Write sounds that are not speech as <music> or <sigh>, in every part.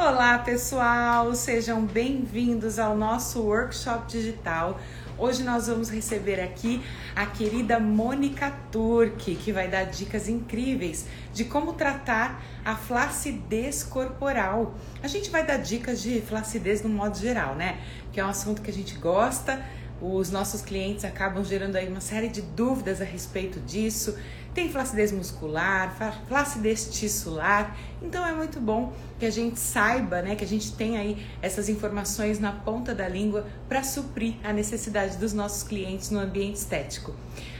Olá, pessoal! Sejam bem-vindos ao nosso workshop digital. Hoje nós vamos receber aqui a querida Mônica Turque, que vai dar dicas incríveis de como tratar a flacidez corporal. A gente vai dar dicas de flacidez no modo geral, né? Que é um assunto que a gente gosta, os nossos clientes acabam gerando aí uma série de dúvidas a respeito disso. Tem flacidez muscular, flacidez tissular. Então é muito bom que a gente saiba, né, que a gente tenha aí essas informações na ponta da língua para suprir a necessidade dos nossos clientes no ambiente estético.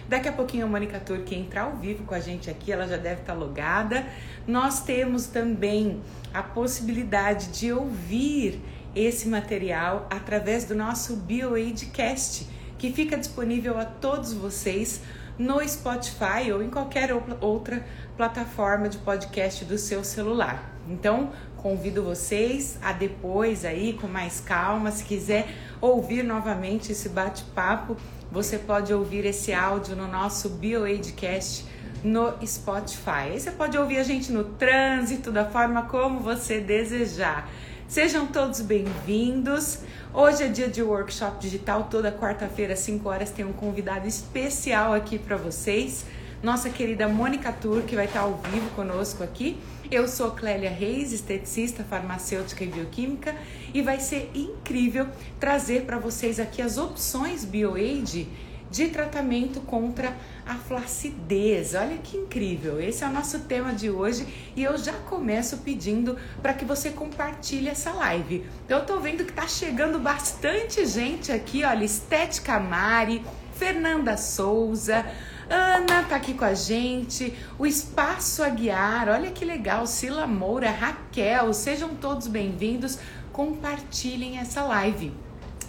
Daqui a pouquinho a Mônica Turque entrar ao vivo com a gente aqui, ela já deve estar logada. Nós temos também a possibilidade de ouvir esse material através do nosso BioAidCast, que fica disponível a todos vocês no Spotify ou em qualquer outra plataforma de podcast do seu celular. Então, convido vocês a depois aí com mais calma, se quiser ouvir novamente esse bate-papo, você pode ouvir esse áudio no nosso BioAidCast no Spotify. Aí você pode ouvir a gente no trânsito, da forma como você desejar. Sejam todos bem-vindos. Hoje é dia de workshop digital, toda quarta-feira às 5 horas tem um convidado especial aqui para vocês. Nossa querida Mônica Tur, que vai estar ao vivo conosco aqui. Eu sou Clélia Reis, esteticista, farmacêutica e bioquímica, e vai ser incrível trazer para vocês aqui as opções BioAid de tratamento contra a flacidez. Olha que incrível! Esse é o nosso tema de hoje e eu já começo pedindo para que você compartilhe essa live. Eu tô vendo que tá chegando bastante gente aqui, olha, Estética Mari, Fernanda Souza, Ana tá aqui com a gente, o Espaço Aguiar, olha que legal, Sila Moura, Raquel, sejam todos bem-vindos. Compartilhem essa live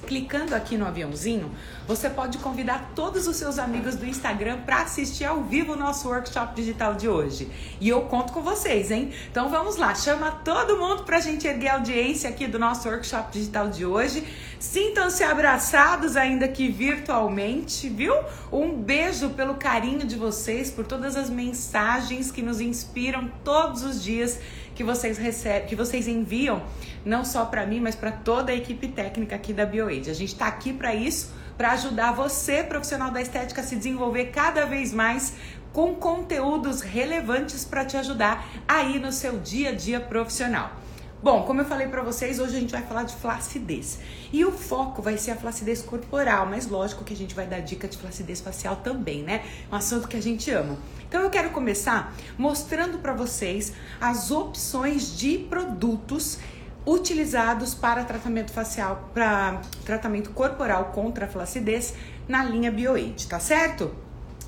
clicando aqui no aviãozinho, você pode convidar todos os seus amigos do Instagram para assistir ao vivo o nosso workshop digital de hoje. E eu conto com vocês, hein? Então vamos lá, chama todo mundo para a gente erguer a audiência aqui do nosso workshop digital de hoje. Sintam-se abraçados, ainda que virtualmente, viu? Um beijo pelo carinho de vocês, por todas as mensagens que nos inspiram todos os dias que vocês recebem, que vocês enviam, não só para mim, mas para toda a equipe técnica aqui da BioAid. A gente está aqui para isso, para ajudar você, profissional da estética, a se desenvolver cada vez mais com conteúdos relevantes para te ajudar aí no seu dia a dia profissional. Bom, como eu falei para vocês, hoje a gente vai falar de flacidez. E o foco vai ser a flacidez corporal, mas lógico que a gente vai dar dica de flacidez facial também, né? Um assunto que a gente ama. Então eu quero começar mostrando para vocês as opções de produtos utilizados para tratamento facial, para tratamento corporal contra a flacidez na linha BioAid, tá certo?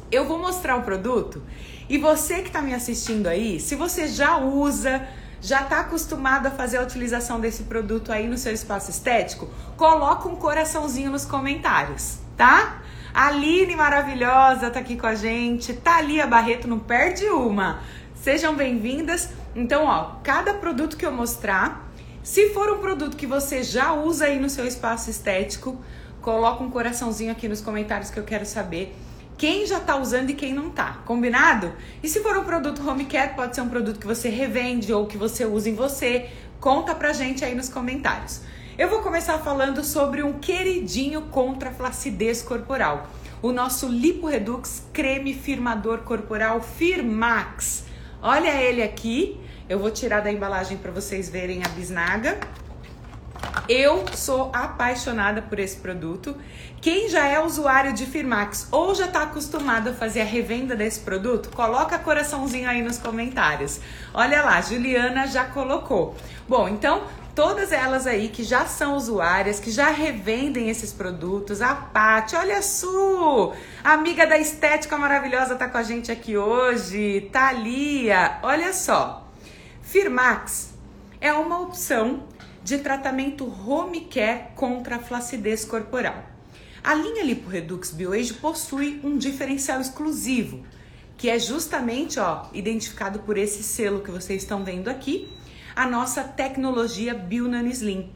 Eu vou mostrar o produto e você que está me assistindo aí, se você já usa já está acostumado a fazer a utilização desse produto aí no seu espaço estético, coloca um coraçãozinho nos comentários, tá? Aline maravilhosa tá aqui com a gente, Thalia Barreto não perde uma. Sejam bem-vindas. Então, ó, cada produto que eu mostrar, se for um produto que você já usa aí no seu espaço estético, coloca um coraçãozinho aqui nos comentários que eu quero saber quem já está usando e quem não está, combinado? E se for um produto home care, pode ser um produto que você revende ou que você usa em você, conta pra gente aí nos comentários. Eu vou começar falando sobre um queridinho contra a flacidez corporal, o nosso Lipo Redux creme firmador corporal Firmax. Olha ele aqui, eu vou tirar da embalagem para vocês verem a bisnaga. Eu sou apaixonada por esse produto. Quem já é usuário de Firmax ou já está acostumado a fazer a revenda desse produto, coloca coraçãozinho aí nos comentários. Olha lá, Juliana já colocou. Bom, então todas elas aí que já são usuárias, que já revendem esses produtos, a Paty, olha a Su, amiga da estética maravilhosa tá com a gente aqui hoje, Thalia, olha só. Firmax é uma opção de tratamento home care contra a flacidez corporal. A linha LipoRedux BioAge possui um diferencial exclusivo, que é justamente ó, identificado por esse selo que vocês estão vendo aqui, a nossa tecnologia BioNanoSlim,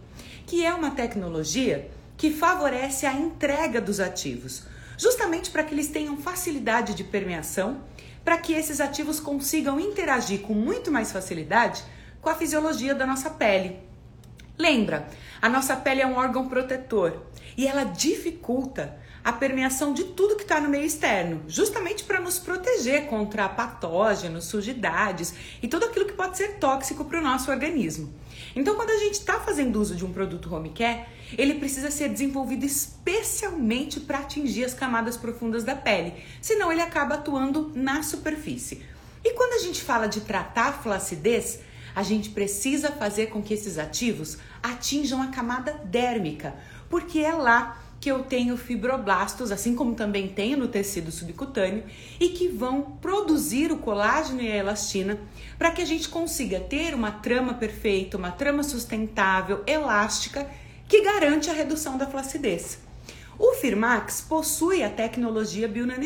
que é uma tecnologia que favorece a entrega dos ativos, justamente para que eles tenham facilidade de permeação, para que esses ativos consigam interagir com muito mais facilidade com a fisiologia da nossa pele Lembra, a nossa pele é um órgão protetor e ela dificulta a permeação de tudo que está no meio externo, justamente para nos proteger contra patógenos, sujidades e tudo aquilo que pode ser tóxico para o nosso organismo. Então, quando a gente está fazendo uso de um produto home care, ele precisa ser desenvolvido especialmente para atingir as camadas profundas da pele, senão ele acaba atuando na superfície. E quando a gente fala de tratar a flacidez, a gente precisa fazer com que esses ativos atinjam a camada dérmica, porque é lá que eu tenho fibroblastos, assim como também tenho no tecido subcutâneo, e que vão produzir o colágeno e a elastina para que a gente consiga ter uma trama perfeita, uma trama sustentável, elástica, que garante a redução da flacidez. O Firmax possui a tecnologia Bionano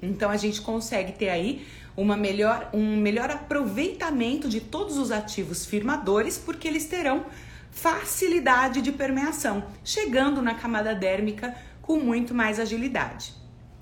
então a gente consegue ter aí uma melhor, um melhor aproveitamento de todos os ativos firmadores, porque eles terão facilidade de permeação, chegando na camada dérmica com muito mais agilidade.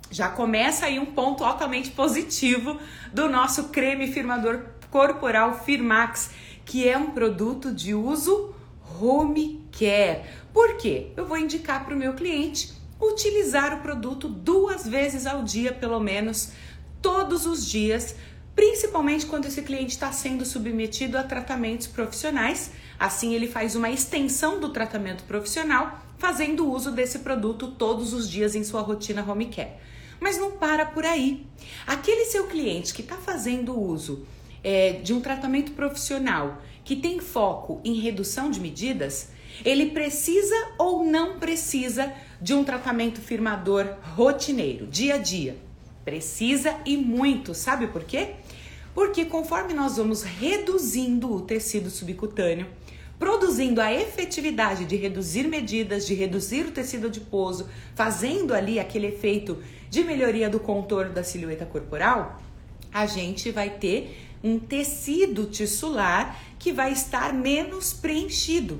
Já começa aí um ponto altamente positivo do nosso creme firmador corporal Firmax, que é um produto de uso home care. Por quê? Eu vou indicar para o meu cliente utilizar o produto duas vezes ao dia, pelo menos todos os dias, principalmente quando esse cliente está sendo submetido a tratamentos profissionais. Assim, ele faz uma extensão do tratamento profissional, fazendo uso desse produto todos os dias em sua rotina home care. Mas não para por aí. Aquele seu cliente que está fazendo uso é, de um tratamento profissional que tem foco em redução de medidas, ele precisa ou não precisa de um tratamento firmador rotineiro, dia a dia? Precisa e muito, sabe por quê? Porque conforme nós vamos reduzindo o tecido subcutâneo, produzindo a efetividade de reduzir medidas, de reduzir o tecido adiposo, fazendo ali aquele efeito de melhoria do contorno da silhueta corporal, a gente vai ter um tecido tissular que vai estar menos preenchido.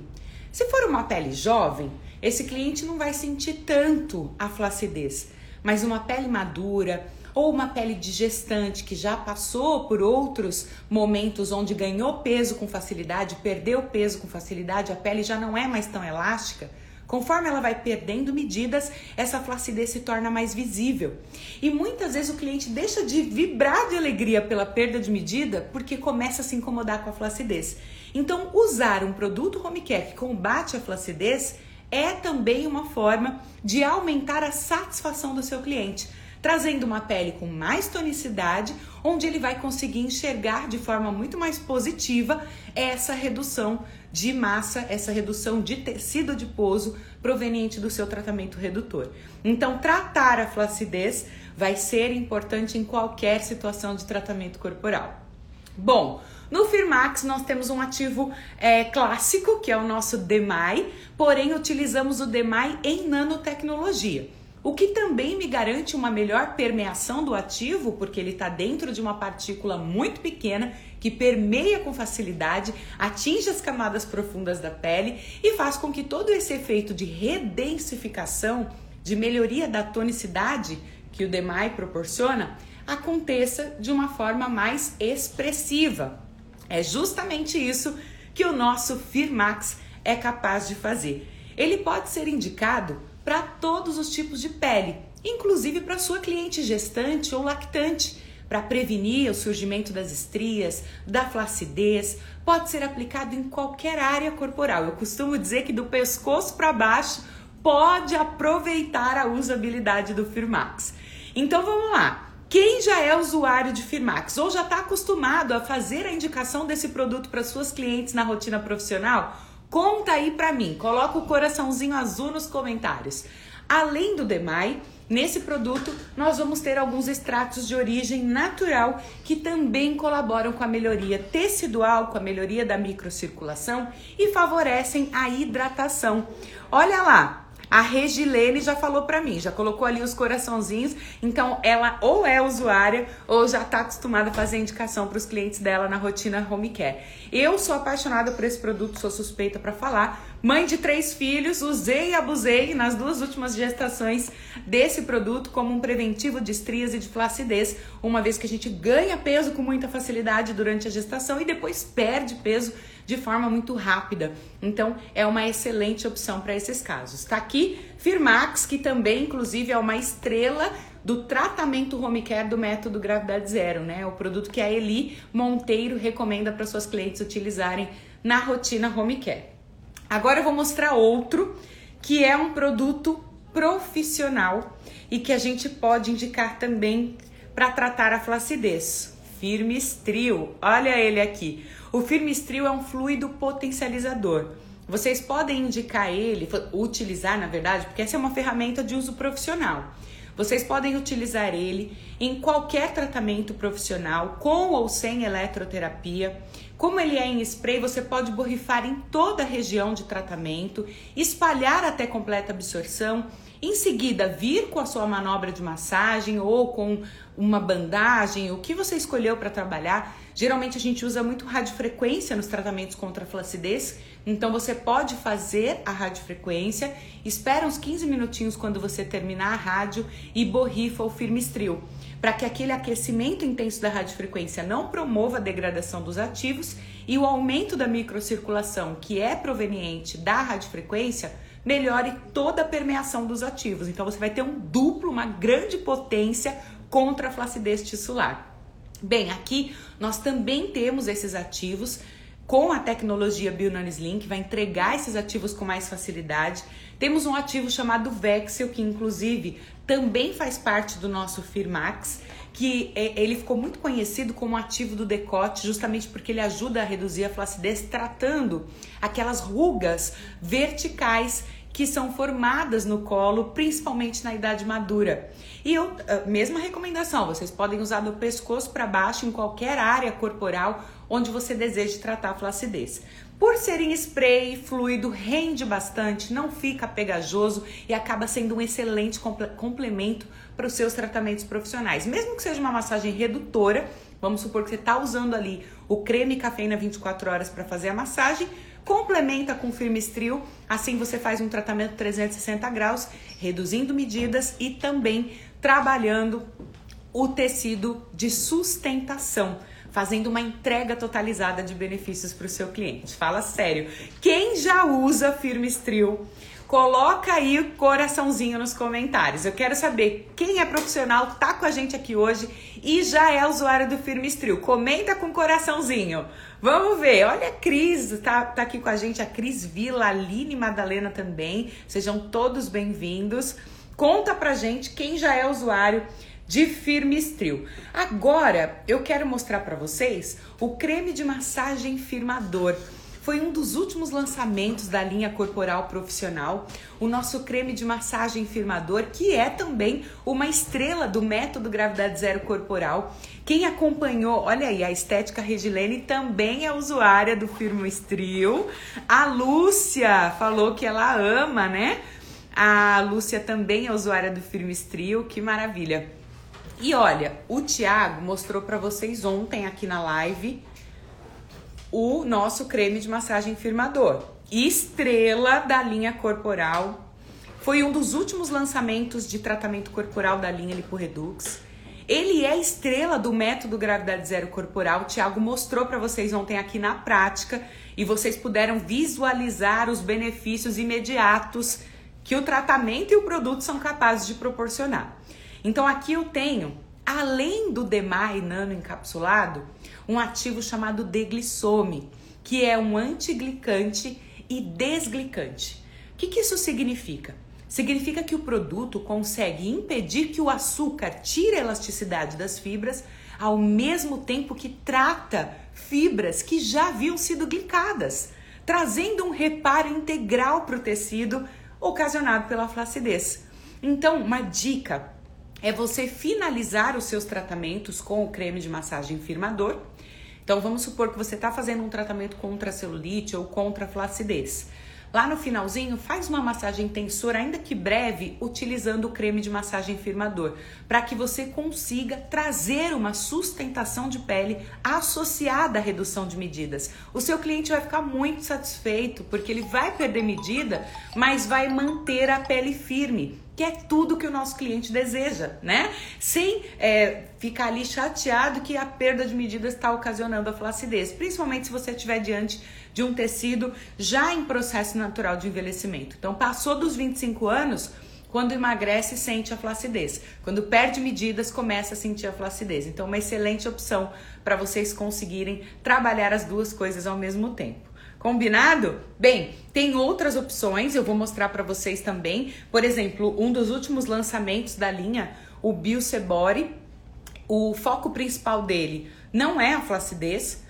Se for uma pele jovem, esse cliente não vai sentir tanto a flacidez, mas uma pele madura, ou uma pele de gestante que já passou por outros momentos onde ganhou peso com facilidade, perdeu peso com facilidade, a pele já não é mais tão elástica. Conforme ela vai perdendo medidas, essa flacidez se torna mais visível. E muitas vezes o cliente deixa de vibrar de alegria pela perda de medida porque começa a se incomodar com a flacidez. Então, usar um produto home care que combate a flacidez é também uma forma de aumentar a satisfação do seu cliente trazendo uma pele com mais tonicidade, onde ele vai conseguir enxergar de forma muito mais positiva essa redução de massa, essa redução de tecido adiposo proveniente do seu tratamento redutor. Então, tratar a flacidez vai ser importante em qualquer situação de tratamento corporal. Bom, no Firmax nós temos um ativo é, clássico, que é o nosso DEMAI, porém utilizamos o DEMAI em nanotecnologia o que também me garante uma melhor permeação do ativo, porque ele está dentro de uma partícula muito pequena que permeia com facilidade, atinge as camadas profundas da pele e faz com que todo esse efeito de redensificação, de melhoria da tonicidade que o DEMAI proporciona, aconteça de uma forma mais expressiva. É justamente isso que o nosso Firmax é capaz de fazer. Ele pode ser indicado para todos os tipos de pele, inclusive para sua cliente gestante ou lactante, para prevenir o surgimento das estrias, da flacidez. Pode ser aplicado em qualquer área corporal. Eu costumo dizer que do pescoço para baixo pode aproveitar a usabilidade do Firmax. Então vamos lá. Quem já é usuário de Firmax ou já está acostumado a fazer a indicação desse produto para suas clientes na rotina profissional, Conta aí pra mim, coloca o coraçãozinho azul nos comentários. Além do Demai, nesse produto nós vamos ter alguns extratos de origem natural que também colaboram com a melhoria tecidual, com a melhoria da microcirculação e favorecem a hidratação. Olha lá, a Regilene já falou para mim, já colocou ali os coraçãozinhos, então ela ou é usuária ou já está acostumada a fazer indicação para os clientes dela na rotina home care. Eu sou apaixonada por esse produto, sou suspeita para falar. Mãe de três filhos, usei e abusei nas duas últimas gestações desse produto como um preventivo de estrias e de flacidez, uma vez que a gente ganha peso com muita facilidade durante a gestação e depois perde peso de forma muito rápida. Então, é uma excelente opção para esses casos. Está aqui Firmax, que também, inclusive, é uma estrela do tratamento home care do método Gravidade Zero, né? O produto que a Eli Monteiro recomenda para suas clientes utilizarem na rotina home care. Agora eu vou mostrar outro que é um produto profissional e que a gente pode indicar também para tratar a flacidez. Firmestril, olha ele aqui. O Firmestril é um fluido potencializador. Vocês podem indicar ele, utilizar na verdade, porque essa é uma ferramenta de uso profissional. Vocês podem utilizar ele em qualquer tratamento profissional, com ou sem eletroterapia. Como ele é em spray, você pode borrifar em toda a região de tratamento, espalhar até completa absorção. Em seguida, vir com a sua manobra de massagem ou com uma bandagem, o que você escolheu para trabalhar. Geralmente a gente usa muito radiofrequência nos tratamentos contra a flacidez, então você pode fazer a radiofrequência, espera uns 15 minutinhos quando você terminar a rádio e borrifa o firmestril, para que aquele aquecimento intenso da radiofrequência não promova a degradação dos ativos e o aumento da microcirculação, que é proveniente da radiofrequência, melhore toda a permeação dos ativos. Então você vai ter um duplo, uma grande potência contra a flacidez tissular. Bem, aqui nós também temos esses ativos com a tecnologia BioNanisLink, que vai entregar esses ativos com mais facilidade. Temos um ativo chamado Vexel, que inclusive também faz parte do nosso Firmax, que é, ele ficou muito conhecido como ativo do decote, justamente porque ele ajuda a reduzir a flacidez, tratando aquelas rugas verticais que são formadas no colo, principalmente na idade madura. E eu, mesma recomendação, vocês podem usar do pescoço para baixo em qualquer área corporal onde você deseje tratar a flacidez. Por ser em spray, fluido rende bastante, não fica pegajoso e acaba sendo um excelente complemento para os seus tratamentos profissionais. Mesmo que seja uma massagem redutora, vamos supor que você está usando ali o creme cafeína 24 horas para fazer a massagem, complementa com firmestril, assim você faz um tratamento 360 graus, reduzindo medidas e também trabalhando o tecido de sustentação, fazendo uma entrega totalizada de benefícios para o seu cliente. Fala sério. Quem já usa firmestril Coloca aí o coraçãozinho nos comentários. Eu quero saber quem é profissional, tá com a gente aqui hoje e já é usuário do Firmestril. Comenta com coraçãozinho. Vamos ver. Olha a Cris, tá, tá aqui com a gente a Cris Vila, Aline Madalena também. Sejam todos bem-vindos. Conta pra gente quem já é usuário de Firmestril. Agora, eu quero mostrar para vocês o creme de massagem firmador foi um dos últimos lançamentos da linha corporal profissional, o nosso creme de massagem firmador, que é também uma estrela do método Gravidade Zero Corporal. Quem acompanhou, olha aí, a Estética Regilene também é usuária do Firmo Estril. A Lúcia falou que ela ama, né? A Lúcia também é usuária do Firmo Estril, que maravilha. E olha, o Thiago mostrou para vocês ontem aqui na live o nosso creme de massagem firmador. Estrela da linha corporal. Foi um dos últimos lançamentos de tratamento corporal da linha Liporedux. Ele é estrela do método Gravidade Zero Corporal. O Thiago mostrou para vocês ontem aqui na prática e vocês puderam visualizar os benefícios imediatos que o tratamento e o produto são capazes de proporcionar. Então aqui eu tenho, além do DMAI nano encapsulado, um ativo chamado deglissome, que é um antiglicante e desglicante. O que, que isso significa? Significa que o produto consegue impedir que o açúcar tire a elasticidade das fibras, ao mesmo tempo que trata fibras que já haviam sido glicadas, trazendo um reparo integral para o tecido ocasionado pela flacidez. Então, uma dica é você finalizar os seus tratamentos com o creme de massagem firmador então vamos supor que você está fazendo um tratamento contra celulite ou contra flacidez. Lá no finalzinho, faz uma massagem tensora, ainda que breve, utilizando o creme de massagem firmador, para que você consiga trazer uma sustentação de pele associada à redução de medidas. O seu cliente vai ficar muito satisfeito, porque ele vai perder medida, mas vai manter a pele firme que é tudo que o nosso cliente deseja, né? Sem é, ficar ali chateado que a perda de medida está ocasionando a flacidez, principalmente se você estiver diante de um tecido já em processo natural de envelhecimento. Então, passou dos 25 anos, quando emagrece, sente a flacidez. Quando perde medidas, começa a sentir a flacidez. Então, uma excelente opção para vocês conseguirem trabalhar as duas coisas ao mesmo tempo. Combinado? Bem, tem outras opções, eu vou mostrar para vocês também. Por exemplo, um dos últimos lançamentos da linha, o Biosebore, o foco principal dele não é a flacidez,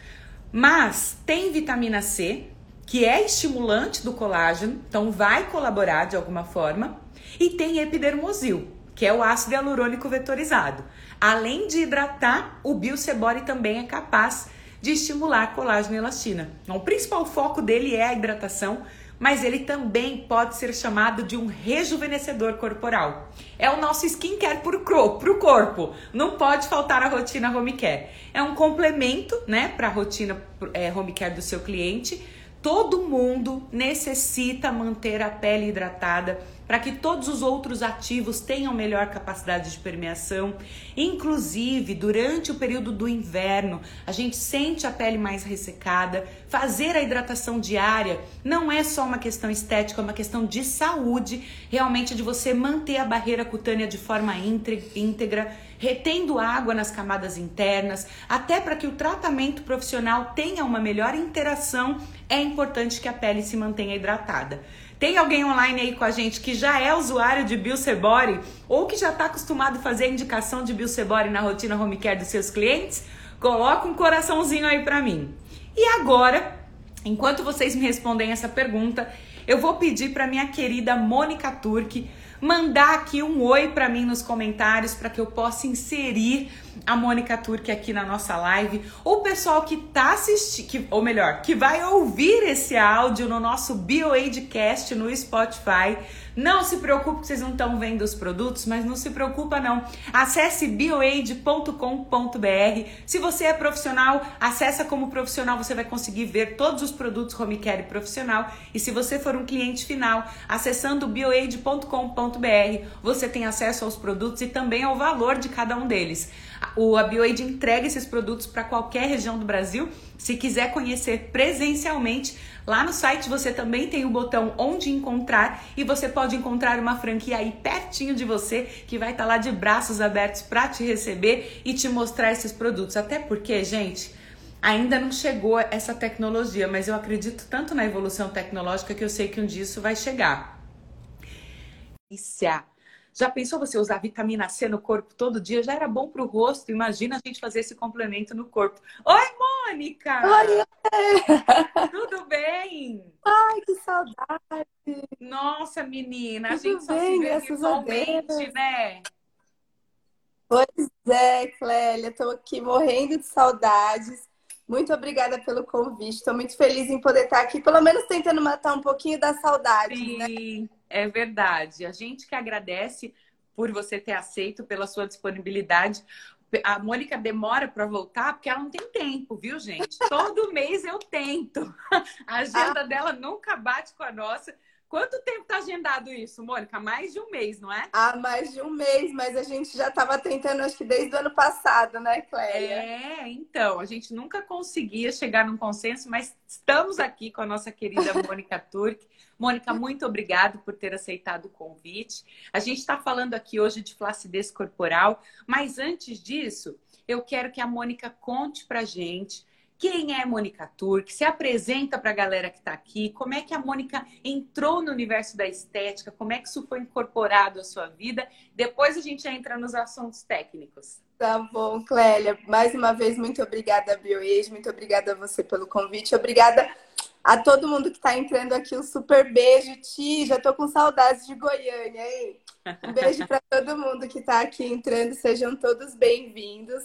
mas tem vitamina C, que é estimulante do colágeno, então vai colaborar de alguma forma, e tem epidermosil, que é o ácido hialurônico vetorizado. Além de hidratar, o Biosebore também é capaz de estimular colágeno e elastina. Então, o principal foco dele é a hidratação, mas ele também pode ser chamado de um rejuvenescedor corporal. É o nosso skincare para o corpo. Não pode faltar a rotina home care. É um complemento, né, para a rotina é, home care do seu cliente. Todo mundo necessita manter a pele hidratada para que todos os outros ativos tenham melhor capacidade de permeação. Inclusive, durante o período do inverno, a gente sente a pele mais ressecada. Fazer a hidratação diária não é só uma questão estética, é uma questão de saúde, realmente de você manter a barreira cutânea de forma íntegra, retendo água nas camadas internas, até para que o tratamento profissional tenha uma melhor interação, é importante que a pele se mantenha hidratada. Tem alguém online aí com a gente que já é usuário de Biosebore ou que já está acostumado a fazer a indicação de Biosebore na rotina home care dos seus clientes? Coloca um coraçãozinho aí para mim. E agora, enquanto vocês me respondem essa pergunta, eu vou pedir para minha querida Mônica Turque mandar aqui um oi para mim nos comentários para que eu possa inserir a Mônica Turque aqui na nossa live. O pessoal que tá assistindo, ou melhor, que vai ouvir esse áudio no nosso BioAidcast no Spotify não se preocupe que vocês não estão vendo os produtos, mas não se preocupa não. Acesse bioaid.com.br. Se você é profissional, acessa como profissional, você vai conseguir ver todos os produtos home care profissional. E se você for um cliente final, acessando bioaid.com.br, você tem acesso aos produtos e também ao valor de cada um deles. O a BioAid entrega esses produtos para qualquer região do Brasil. Se quiser conhecer presencialmente, Lá no site você também tem o botão onde encontrar e você pode encontrar uma franquia aí pertinho de você que vai estar tá lá de braços abertos para te receber e te mostrar esses produtos. Até porque, gente, ainda não chegou essa tecnologia, mas eu acredito tanto na evolução tecnológica que eu sei que um dia isso vai chegar. Isso já pensou você usar vitamina C no corpo todo dia? Já era bom para o rosto. Imagina a gente fazer esse complemento no corpo. Oi, Mônica! Oi! Tudo bem? Ai, que saudade! Nossa, menina, Tudo a gente só bem, se vê virtualmente, né? Pois é, Clélia, estou aqui morrendo de saudades. Muito obrigada pelo convite. Estou muito feliz em poder estar aqui, pelo menos tentando matar um pouquinho da saudade. Sim. Né? É verdade. A gente que agradece por você ter aceito, pela sua disponibilidade. A Mônica demora para voltar porque ela não tem tempo, viu, gente? Todo <laughs> mês eu tento. A agenda dela nunca bate com a nossa. Quanto tempo está agendado isso, Mônica? Mais de um mês, não é? Ah, mais de um mês, mas a gente já estava tentando, acho que desde o ano passado, né, Clélia? É, então, a gente nunca conseguia chegar num consenso, mas estamos aqui com a nossa querida Mônica Turk. Mônica, muito obrigado por ter aceitado o convite. A gente está falando aqui hoje de flacidez corporal, mas antes disso, eu quero que a Mônica conte pra gente quem é Mônica Turk? Se apresenta para a galera que está aqui. Como é que a Mônica entrou no universo da estética? Como é que isso foi incorporado à sua vida? Depois a gente entra nos assuntos técnicos. Tá bom, Clélia. Mais uma vez, muito obrigada, BioAge. Muito obrigada a você pelo convite. Obrigada a todo mundo que está entrando aqui. Um super beijo, Ti. Já estou com saudades de Goiânia, hein? Um beijo para todo mundo que está aqui entrando. Sejam todos bem-vindos.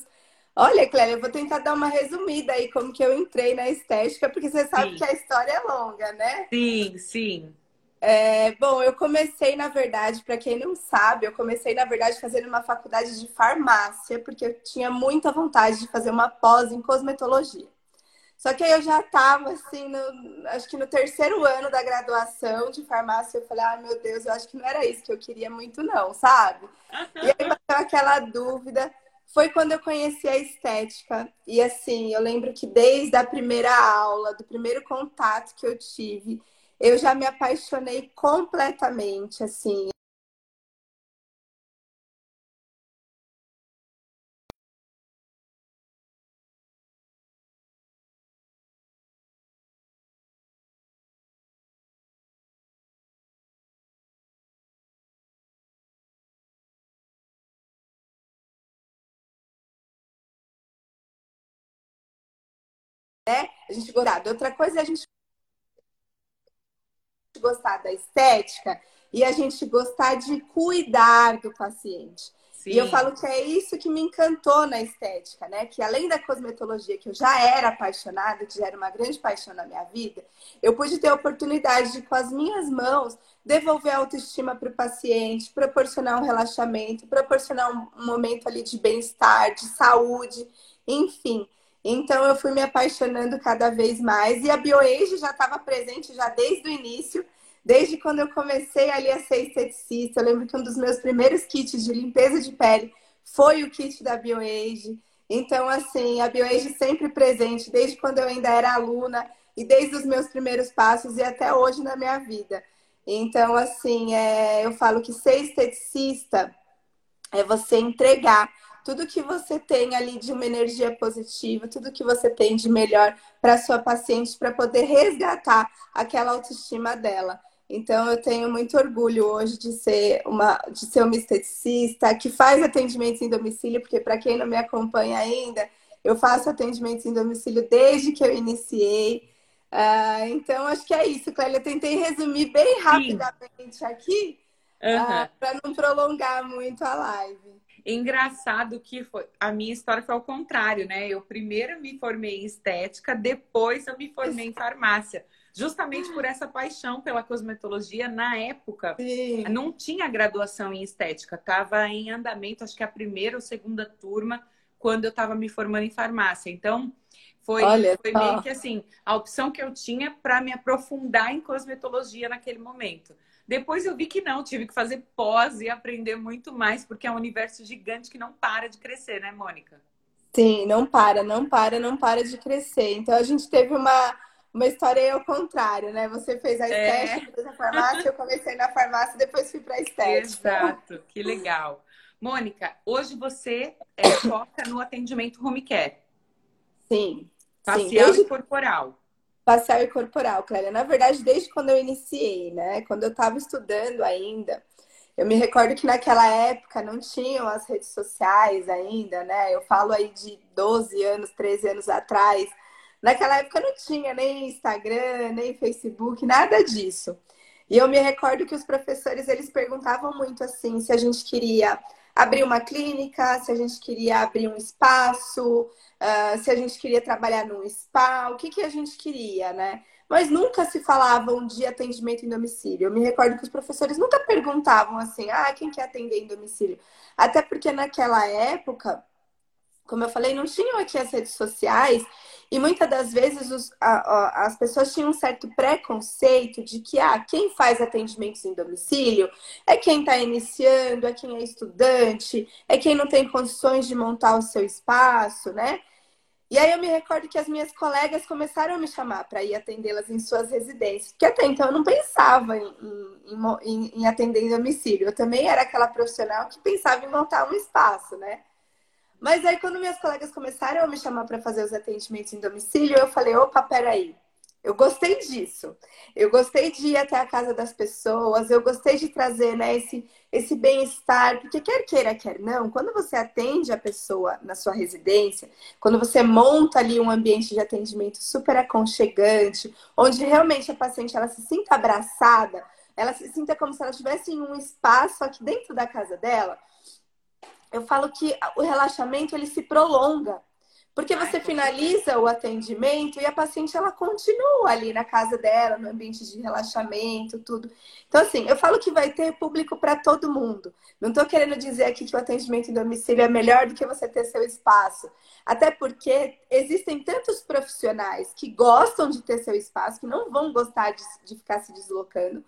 Olha, Clélia, eu vou tentar dar uma resumida aí como que eu entrei na estética, porque você sabe sim. que a história é longa, né? Sim, sim. É, bom, eu comecei, na verdade, para quem não sabe, eu comecei, na verdade, fazendo uma faculdade de farmácia, porque eu tinha muita vontade de fazer uma pós em cosmetologia. Só que aí eu já estava, assim, no, acho que no terceiro ano da graduação de farmácia, eu falei, ai ah, meu Deus, eu acho que não era isso que eu queria muito, não, sabe? E aí bateu aquela dúvida. Foi quando eu conheci a estética. E assim, eu lembro que desde a primeira aula, do primeiro contato que eu tive, eu já me apaixonei completamente, assim. Né? A gente gostar. Outra coisa é a gente gostar da estética e a gente gostar de cuidar do paciente. Sim. E eu falo que é isso que me encantou na estética, né? Que além da cosmetologia, que eu já era apaixonada, que já era uma grande paixão na minha vida, eu pude ter a oportunidade de, com as minhas mãos, devolver a autoestima para o paciente, proporcionar um relaxamento, proporcionar um momento ali de bem-estar, de saúde, enfim. Então eu fui me apaixonando cada vez mais e a BioAge já estava presente já desde o início, desde quando eu comecei ali a ser esteticista. Eu lembro que um dos meus primeiros kits de limpeza de pele foi o kit da BioAge. Então, assim, a BioAge sempre presente, desde quando eu ainda era aluna e desde os meus primeiros passos e até hoje na minha vida. Então, assim, é, eu falo que ser esteticista é você entregar tudo que você tem ali de uma energia positiva, tudo que você tem de melhor para sua paciente para poder resgatar aquela autoestima dela. Então eu tenho muito orgulho hoje de ser uma de ser uma esteticista que faz atendimentos em domicílio, porque para quem não me acompanha ainda, eu faço atendimentos em domicílio desde que eu iniciei. Uh, então acho que é isso, Clélia. Eu tentei resumir bem rapidamente Sim. aqui uhum. uh, para não prolongar muito a live. Engraçado que foi, a minha história foi ao contrário, né? Eu primeiro me formei em estética, depois eu me formei em farmácia. Justamente por essa paixão pela cosmetologia, na época, Sim. não tinha graduação em estética, estava em andamento, acho que a primeira ou segunda turma, quando eu estava me formando em farmácia. Então, foi, foi meio que assim, a opção que eu tinha para me aprofundar em cosmetologia naquele momento. Depois eu vi que não, tive que fazer pós e aprender muito mais, porque é um universo gigante que não para de crescer, né, Mônica? Sim, não para, não para, não para de crescer. Então a gente teve uma, uma história ao contrário, né? Você fez a é. estética, é. fez a farmácia, eu comecei na farmácia, depois fui para a estética. Exato, que legal. Mônica, hoje você é, foca no atendimento home care. Sim. Facial sim. Desde... e corporal facial e corporal, Clélia. Na verdade, desde quando eu iniciei, né? Quando eu estava estudando ainda, eu me recordo que naquela época não tinham as redes sociais ainda, né? Eu falo aí de 12 anos, 13 anos atrás. Naquela época não tinha nem Instagram, nem Facebook, nada disso. E eu me recordo que os professores eles perguntavam muito assim se a gente queria abrir uma clínica, se a gente queria abrir um espaço, uh, se a gente queria trabalhar num spa, o que, que a gente queria, né? Mas nunca se falavam de atendimento em domicílio. Eu me recordo que os professores nunca perguntavam assim, ah, quem quer atender em domicílio? Até porque naquela época como eu falei, não tinham aqui as redes sociais e muitas das vezes os, a, a, as pessoas tinham um certo preconceito de que ah, quem faz atendimentos em domicílio é quem está iniciando, é quem é estudante, é quem não tem condições de montar o seu espaço, né? E aí eu me recordo que as minhas colegas começaram a me chamar para ir atendê-las em suas residências, porque até então eu não pensava em, em, em, em atender em domicílio. Eu também era aquela profissional que pensava em montar um espaço, né? Mas aí, quando minhas colegas começaram a me chamar para fazer os atendimentos em domicílio, eu falei: opa, peraí. Eu gostei disso. Eu gostei de ir até a casa das pessoas, eu gostei de trazer né, esse, esse bem-estar, porque quer queira, quer não, quando você atende a pessoa na sua residência, quando você monta ali um ambiente de atendimento super aconchegante, onde realmente a paciente ela se sinta abraçada, ela se sinta como se ela estivesse em um espaço aqui dentro da casa dela, eu falo que o relaxamento ele se prolonga. Porque você finaliza o atendimento e a paciente ela continua ali na casa dela, no ambiente de relaxamento, tudo. Então, assim, eu falo que vai ter público para todo mundo. Não estou querendo dizer aqui que o atendimento em domicílio é melhor do que você ter seu espaço. Até porque existem tantos profissionais que gostam de ter seu espaço, que não vão gostar de, de ficar se deslocando,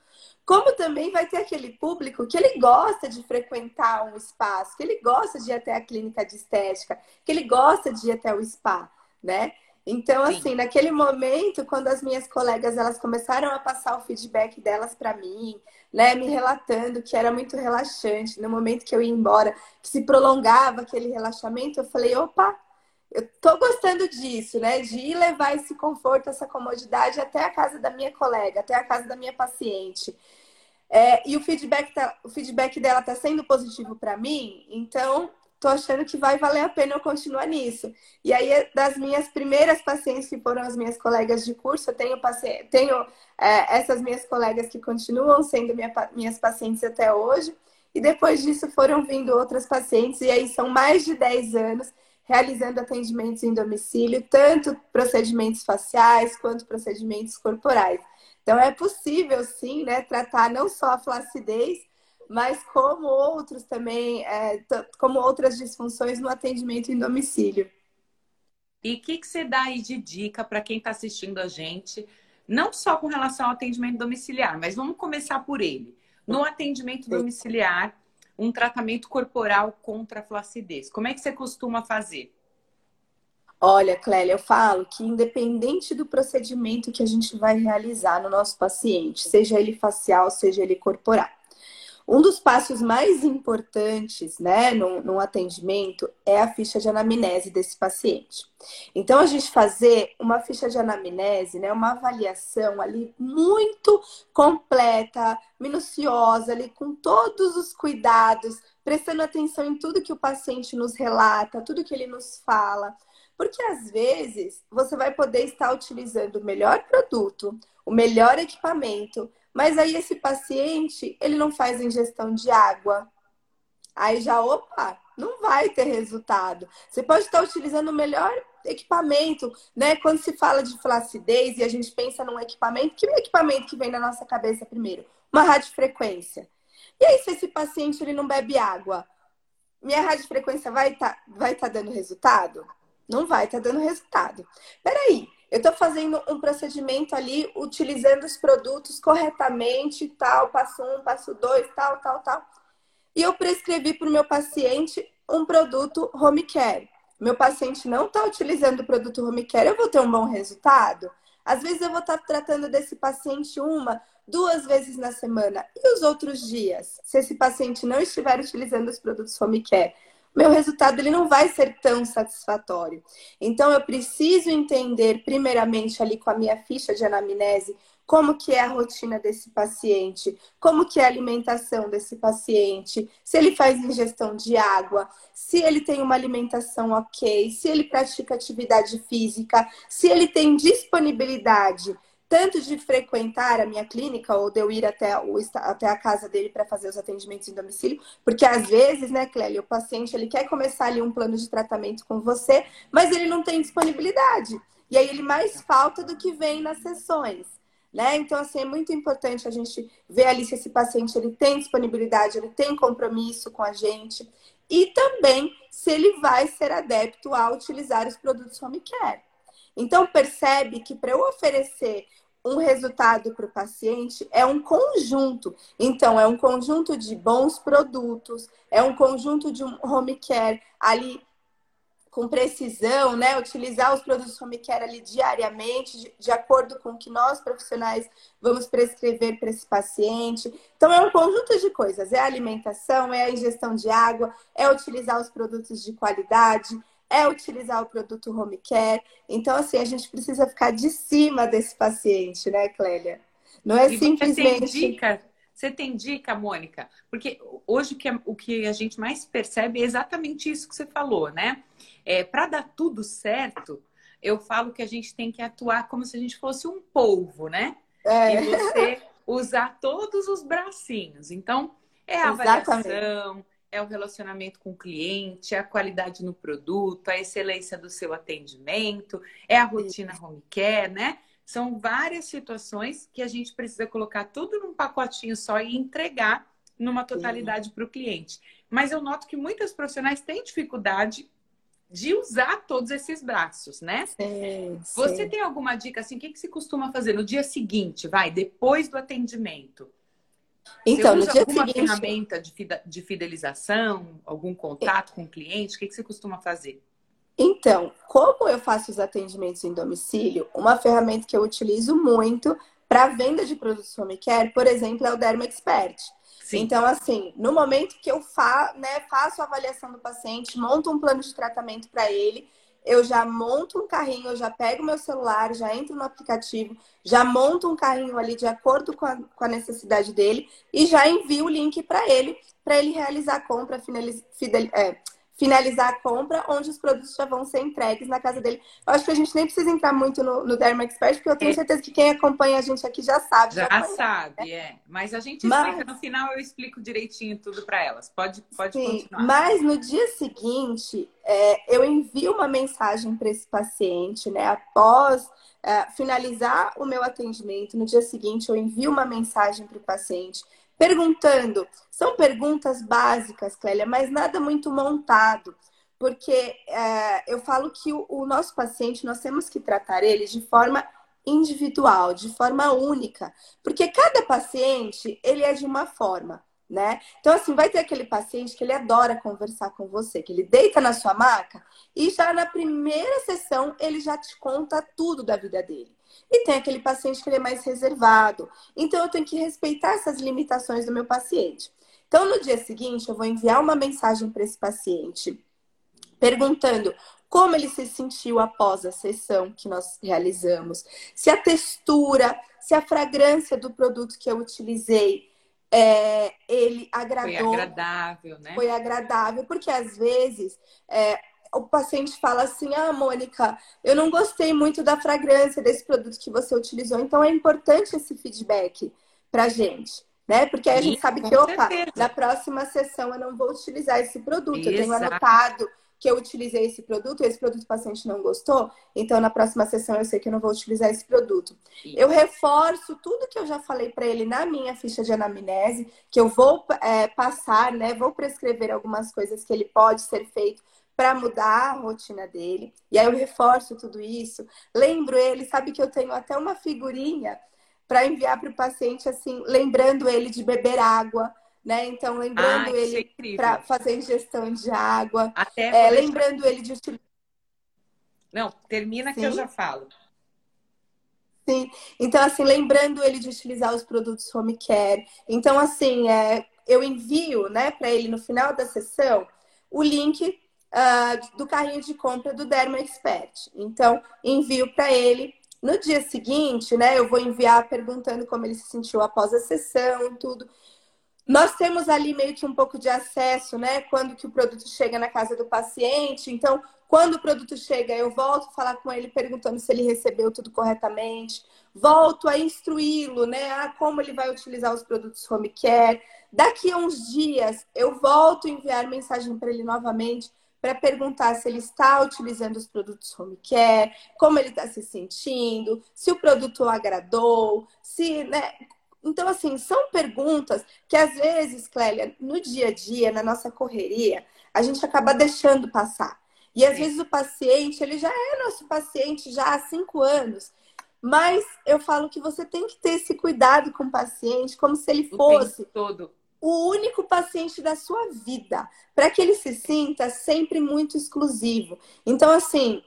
como também vai ter aquele público que ele gosta de frequentar um espaço, que ele gosta de ir até a clínica de estética, que ele gosta de ir até o spa, né? Então, Sim. assim, naquele momento, quando as minhas colegas elas começaram a passar o feedback delas para mim, né, me relatando que era muito relaxante, no momento que eu ia embora, que se prolongava aquele relaxamento, eu falei, opa, eu tô gostando disso, né, de ir levar esse conforto, essa comodidade até a casa da minha colega, até a casa da minha paciente. É, e o feedback, tá, o feedback dela está sendo positivo para mim, então tô achando que vai valer a pena eu continuar nisso. E aí, das minhas primeiras pacientes, que foram as minhas colegas de curso, eu tenho, tenho é, essas minhas colegas que continuam sendo minha, minhas pacientes até hoje. E depois disso foram vindo outras pacientes, e aí são mais de 10 anos realizando atendimentos em domicílio, tanto procedimentos faciais quanto procedimentos corporais. Então, é possível, sim, né, tratar não só a flacidez, mas como outros também, é, como outras disfunções no atendimento em domicílio. E o que, que você dá aí de dica para quem está assistindo a gente, não só com relação ao atendimento domiciliar, mas vamos começar por ele. No atendimento domiciliar, um tratamento corporal contra a flacidez. Como é que você costuma fazer? Olha, Clélia, eu falo que independente do procedimento que a gente vai realizar no nosso paciente, seja ele facial, seja ele corporal, um dos passos mais importantes, né, no, no, atendimento é a ficha de anamnese desse paciente. Então, a gente fazer uma ficha de anamnese, né, uma avaliação ali muito completa, minuciosa, ali com todos os cuidados, prestando atenção em tudo que o paciente nos relata, tudo que ele nos fala porque às vezes você vai poder estar utilizando o melhor produto, o melhor equipamento, mas aí esse paciente, ele não faz ingestão de água. Aí já, opa, não vai ter resultado. Você pode estar utilizando o melhor equipamento, né? Quando se fala de flacidez e a gente pensa num equipamento, que equipamento que vem na nossa cabeça primeiro? Uma radiofrequência. E aí, se esse paciente ele não bebe água, minha radiofrequência vai estar tá, vai tá dando resultado? não vai estar tá dando resultado. Peraí, eu estou fazendo um procedimento ali, utilizando os produtos corretamente, tal, passo um, passo dois, tal, tal, tal. E eu prescrevi para o meu paciente um produto home care. Meu paciente não está utilizando o produto home care, eu vou ter um bom resultado? Às vezes eu vou estar tá tratando desse paciente uma, duas vezes na semana. E os outros dias? Se esse paciente não estiver utilizando os produtos home care, meu resultado ele não vai ser tão satisfatório. Então eu preciso entender primeiramente ali com a minha ficha de anamnese como que é a rotina desse paciente, como que é a alimentação desse paciente, se ele faz ingestão de água, se ele tem uma alimentação ok, se ele pratica atividade física, se ele tem disponibilidade tanto de frequentar a minha clínica ou de eu ir até, o, até a casa dele para fazer os atendimentos em domicílio, porque às vezes, né, Clélia, o paciente ele quer começar ali um plano de tratamento com você, mas ele não tem disponibilidade. E aí ele mais falta do que vem nas sessões. Né? Então, assim, é muito importante a gente ver ali se esse paciente ele tem disponibilidade, ele tem compromisso com a gente e também se ele vai ser adepto a utilizar os produtos home care. Então, percebe que para eu oferecer um resultado para o paciente é um conjunto. Então, é um conjunto de bons produtos, é um conjunto de um home care ali com precisão, né? Utilizar os produtos home care ali diariamente, de, de acordo com o que nós profissionais vamos prescrever para esse paciente. Então, é um conjunto de coisas: é a alimentação, é a ingestão de água, é utilizar os produtos de qualidade, é utilizar o produto home care. Então, assim, a gente precisa ficar de cima desse paciente, né, Clélia? Não é e simplesmente. Você tem dica, você tem dica, Mônica? Porque hoje o que, o que a gente mais percebe é exatamente isso que você falou, né? É, Para dar tudo certo, eu falo que a gente tem que atuar como se a gente fosse um polvo, né? É. E você usar todos os bracinhos. Então, é a avaliação, é o relacionamento com o cliente, é a qualidade no produto, a excelência do seu atendimento, é a rotina home care, né? São várias situações que a gente precisa colocar tudo num pacotinho só e entregar numa totalidade para o cliente. Mas eu noto que muitas profissionais têm dificuldade de usar todos esses braços, né? Sim, Você sim. tem alguma dica assim? O que, que se costuma fazer no dia seguinte, vai, depois do atendimento? Então, você usa no dia alguma seguinte... ferramenta de fidelização, algum contato com o cliente? O que, que você costuma fazer? Então, como eu faço os atendimentos em domicílio, uma ferramenta que eu utilizo muito para venda de produtos home care, por exemplo, é o Derma Expert. Sim. Então, assim, no momento que eu fa né, faço a avaliação do paciente, monto um plano de tratamento para ele, eu já monto um carrinho, eu já pego meu celular, já entro no aplicativo, já monto um carrinho ali de acordo com a, com a necessidade dele e já envio o link para ele, para ele realizar a compra, finaliz, fidel, é, finalizar a compra, onde os produtos já vão ser entregues na casa dele. Eu acho que a gente nem precisa entrar muito no, no Derma Expert, porque eu tenho é. certeza que quem acompanha a gente aqui já sabe. Já, já sabe, né? é. Mas a gente explica mas... no final, eu explico direitinho tudo para elas. Pode, pode Sim, continuar. Mas no dia seguinte, é, eu envio uma mensagem para esse paciente, né? Após é, finalizar o meu atendimento, no dia seguinte, eu envio uma mensagem para o paciente perguntando. São perguntas básicas, Clélia, mas nada muito montado. Porque é, eu falo que o, o nosso paciente, nós temos que tratar ele de forma individual, de forma única. Porque cada paciente, ele é de uma forma né? Então, assim, vai ter aquele paciente que ele adora conversar com você, que ele deita na sua maca e já na primeira sessão ele já te conta tudo da vida dele. E tem aquele paciente que ele é mais reservado. Então, eu tenho que respeitar essas limitações do meu paciente. Então, no dia seguinte, eu vou enviar uma mensagem para esse paciente perguntando como ele se sentiu após a sessão que nós realizamos, se a textura, se a fragrância do produto que eu utilizei é, ele agradou. Foi agradável, né? Foi agradável, porque às vezes é, o paciente fala assim: Ah, Mônica, eu não gostei muito da fragrância desse produto que você utilizou. Então é importante esse feedback pra gente. Né? Porque aí a gente sabe que, opa, certeza. na próxima sessão eu não vou utilizar esse produto. Exato. Eu tenho anotado que eu utilizei esse produto, esse produto o paciente não gostou, então na próxima sessão eu sei que eu não vou utilizar esse produto. Eu reforço tudo que eu já falei para ele na minha ficha de anamnese, que eu vou é, passar, né? Vou prescrever algumas coisas que ele pode ser feito para mudar a rotina dele. E aí eu reforço tudo isso. Lembro ele, sabe que eu tenho até uma figurinha para enviar para o paciente, assim, lembrando ele de beber água né? Então, lembrando ah, ele é para fazer ingestão de água. Até é, lembrando ele de utilizar. Não, termina Sim. que eu já falo. Sim. Então, assim, lembrando ele de utilizar os produtos home care. Então, assim, é, eu envio, né, para ele no final da sessão o link uh, do carrinho de compra do Derma Expert. Então, envio para ele. No dia seguinte, né, eu vou enviar perguntando como ele se sentiu após a sessão, tudo. Nós temos ali meio que um pouco de acesso, né? Quando que o produto chega na casa do paciente. Então, quando o produto chega, eu volto a falar com ele perguntando se ele recebeu tudo corretamente. Volto a instruí-lo, né? A como ele vai utilizar os produtos home care. Daqui a uns dias, eu volto a enviar mensagem para ele novamente para perguntar se ele está utilizando os produtos home care, como ele está se sentindo, se o produto agradou, se, né, então, assim, são perguntas que às vezes, Clélia, no dia a dia, na nossa correria, a gente acaba deixando passar. E às vezes o paciente, ele já é nosso paciente já há cinco anos. Mas eu falo que você tem que ter esse cuidado com o paciente, como se ele fosse todo. O único paciente da sua vida, para que ele se sinta sempre muito exclusivo. Então, assim,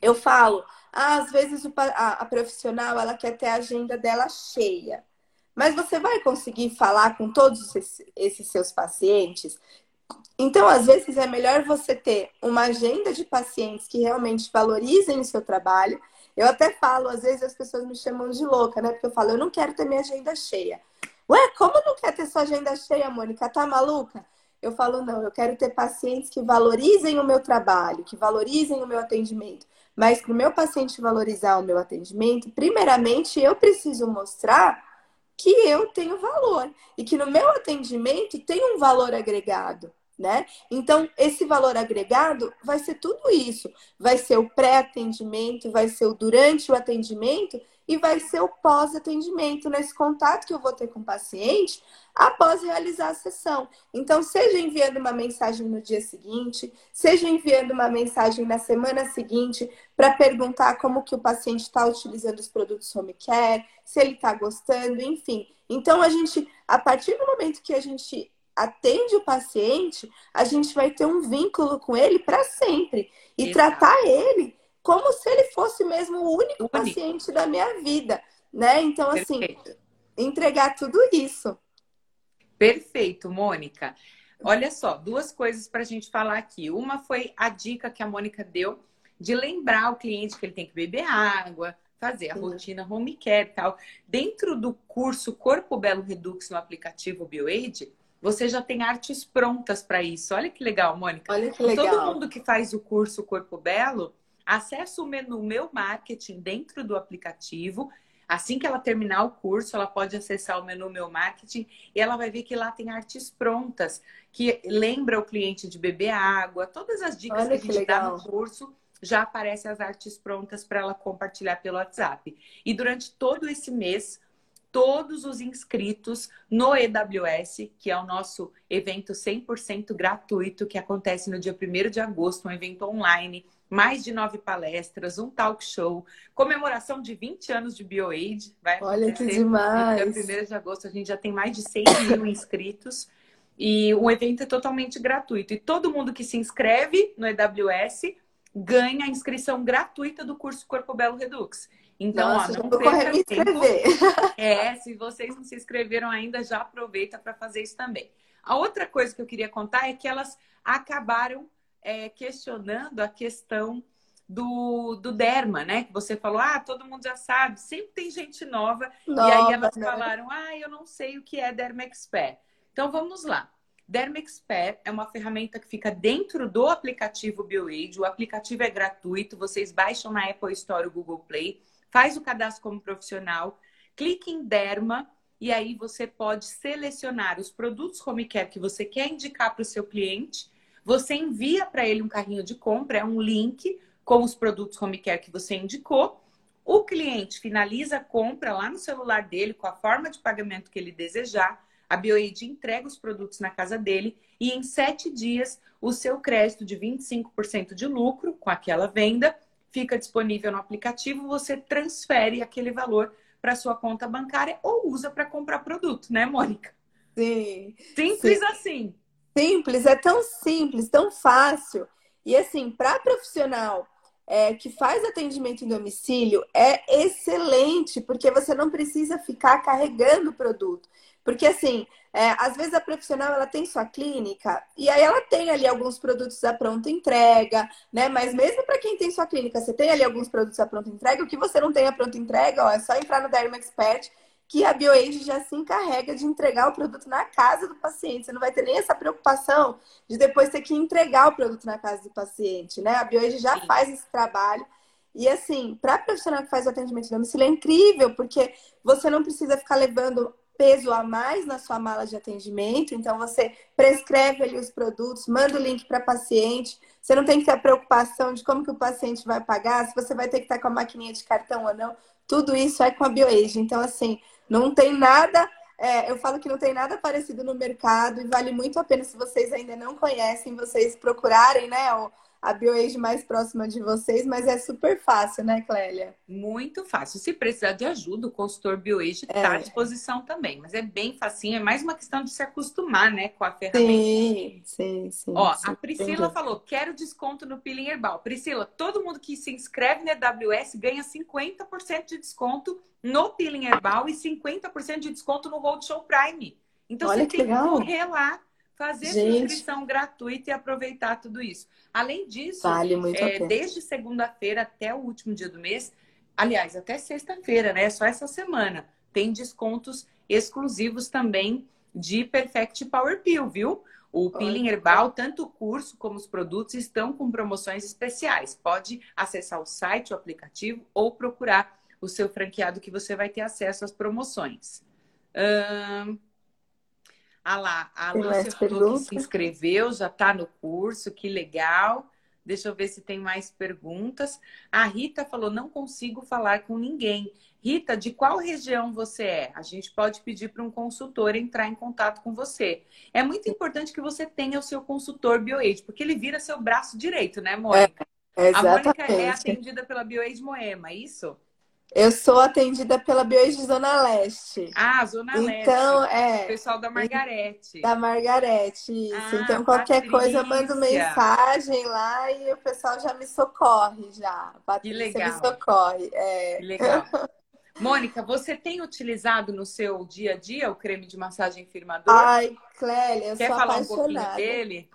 eu falo, ah, às vezes a, a profissional ela quer ter a agenda dela cheia. Mas você vai conseguir falar com todos esses seus pacientes? Então, às vezes, é melhor você ter uma agenda de pacientes que realmente valorizem o seu trabalho. Eu até falo, às vezes as pessoas me chamam de louca, né? Porque eu falo, eu não quero ter minha agenda cheia. Ué, como não quer ter sua agenda cheia, Mônica? Tá maluca? Eu falo, não, eu quero ter pacientes que valorizem o meu trabalho, que valorizem o meu atendimento. Mas para o meu paciente valorizar o meu atendimento, primeiramente eu preciso mostrar que eu tenho valor e que no meu atendimento tem um valor agregado. Né? Então, esse valor agregado vai ser tudo isso. Vai ser o pré-atendimento, vai ser o durante o atendimento e vai ser o pós-atendimento, nesse contato que eu vou ter com o paciente após realizar a sessão. Então, seja enviando uma mensagem no dia seguinte, seja enviando uma mensagem na semana seguinte para perguntar como que o paciente está utilizando os produtos home care, se ele está gostando, enfim. Então, a gente, a partir do momento que a gente atende o paciente, a gente vai ter um vínculo com ele para sempre e Exato. tratar ele como se ele fosse mesmo o único, único. paciente da minha vida, né? Então, assim, Perfeito. entregar tudo isso. Perfeito, Mônica. Olha só, duas coisas para a gente falar aqui. Uma foi a dica que a Mônica deu de lembrar o cliente que ele tem que beber água, fazer a Sim. rotina home care e tal. Dentro do curso Corpo Belo Redux no aplicativo BioAid, você já tem artes prontas para isso. Olha que legal, Mônica. Olha que legal. Todo mundo que faz o curso Corpo Belo acessa o menu Meu Marketing dentro do aplicativo. Assim que ela terminar o curso, ela pode acessar o menu Meu Marketing e ela vai ver que lá tem artes prontas que lembra o cliente de beber água, todas as dicas Olha que a gente dá no curso já aparecem as artes prontas para ela compartilhar pelo WhatsApp. E durante todo esse mês, todos os inscritos no EWS, que é o nosso evento 100% gratuito, que acontece no dia 1 de agosto, um evento online mais de nove palestras, um talk show, comemoração de 20 anos de BioAid. Vai Olha que demais! No dia 1 de agosto a gente já tem mais de 6 mil inscritos. E o evento é totalmente gratuito. E todo mundo que se inscreve no EWS ganha a inscrição gratuita do curso Corpo Belo Redux. Então, Nossa, ó, não perca me tempo. É, se vocês não se inscreveram ainda, já aproveita para fazer isso também. A outra coisa que eu queria contar é que elas acabaram é, questionando a questão do, do derma, né? Que você falou, ah, todo mundo já sabe, sempre tem gente nova. nova e aí elas né? falaram, ah, eu não sei o que é Derma Expert. Então vamos lá. Derma Expert é uma ferramenta que fica dentro do aplicativo BioAid. O aplicativo é gratuito, vocês baixam na Apple Store ou Google Play, faz o cadastro como profissional, clique em Derma e aí você pode selecionar os produtos home care que você quer indicar para o seu cliente você envia para ele um carrinho de compra, é um link com os produtos home care que você indicou. O cliente finaliza a compra lá no celular dele com a forma de pagamento que ele desejar. A BioAid entrega os produtos na casa dele e em sete dias o seu crédito de 25% de lucro com aquela venda fica disponível no aplicativo. Você transfere aquele valor para sua conta bancária ou usa para comprar produto, né, Mônica? Sim. Simples sim. assim simples, é tão simples, tão fácil. E assim, para profissional é, que faz atendimento em domicílio, é excelente, porque você não precisa ficar carregando o produto. Porque assim, é, às vezes a profissional ela tem sua clínica e aí ela tem ali alguns produtos à pronta entrega, né? Mas mesmo para quem tem sua clínica, você tem ali alguns produtos à pronta entrega, o que você não tem à pronta entrega, ó, é só entrar no Derma Expert que a BioAge já se encarrega de entregar o produto na casa do paciente. Você não vai ter nem essa preocupação de depois ter que entregar o produto na casa do paciente, né? A BioAge já Sim. faz esse trabalho. E assim, para profissional que faz o atendimento de domicílio é incrível, porque você não precisa ficar levando peso a mais na sua mala de atendimento. Então você prescreve ali os produtos, manda o link para paciente. Você não tem que ter a preocupação de como que o paciente vai pagar, se você vai ter que estar com a maquininha de cartão ou não. Tudo isso é com a BioAge. Então, assim, não tem nada, é, eu falo que não tem nada parecido no mercado e vale muito a pena se vocês ainda não conhecem, vocês procurarem, né? O, a BioAge mais próxima de vocês, mas é super fácil, né, Clélia? Muito fácil. Se precisar de ajuda, o consultor BioAge está é. à disposição também, mas é bem facinho, é mais uma questão de se acostumar, né, com a ferramenta. Sim, sim, sim. Ó, sim, a Priscila entendi. falou, quero desconto no Peeling Herbal. Priscila, todo mundo que se inscreve na AWS ganha 50% de desconto no Peeling Herbal e 50% de desconto no Roadshow Prime. Então Olha você tem legal. que correr lá fazer Gente. inscrição gratuita e aproveitar tudo isso. Além disso, vale é, desde segunda-feira até o último dia do mês, aliás, até sexta-feira, né? Só essa semana, tem descontos exclusivos também de Perfect Power Peel, viu? O Peeling Herbal, tanto o curso como os produtos estão com promoções especiais. Pode acessar o site, o aplicativo ou procurar o seu franqueado que você vai ter acesso às promoções. Hum... Ah lá, a Lúcia falou que se inscreveu, já está no curso, que legal. Deixa eu ver se tem mais perguntas. A Rita falou: não consigo falar com ninguém. Rita, de qual região você é? A gente pode pedir para um consultor entrar em contato com você. É muito importante que você tenha o seu consultor BioAge, porque ele vira seu braço direito, né, Mônica? É, a Mônica é atendida pela BioAge Moema, é isso? Eu sou atendida pela Bioage Zona Leste. Ah, Zona então, Leste. Então, é. O pessoal da Margarete. Da Margarete, isso. Ah, então, qualquer Patrícia. coisa, eu mando mensagem lá e o pessoal já me socorre, já. Patrícia que legal. me socorre. É. Que legal. <laughs> Mônica, você tem utilizado no seu dia a dia o creme de massagem firmador? Ai, Clélia, eu Quer sou falar apaixonada. um pouquinho dele?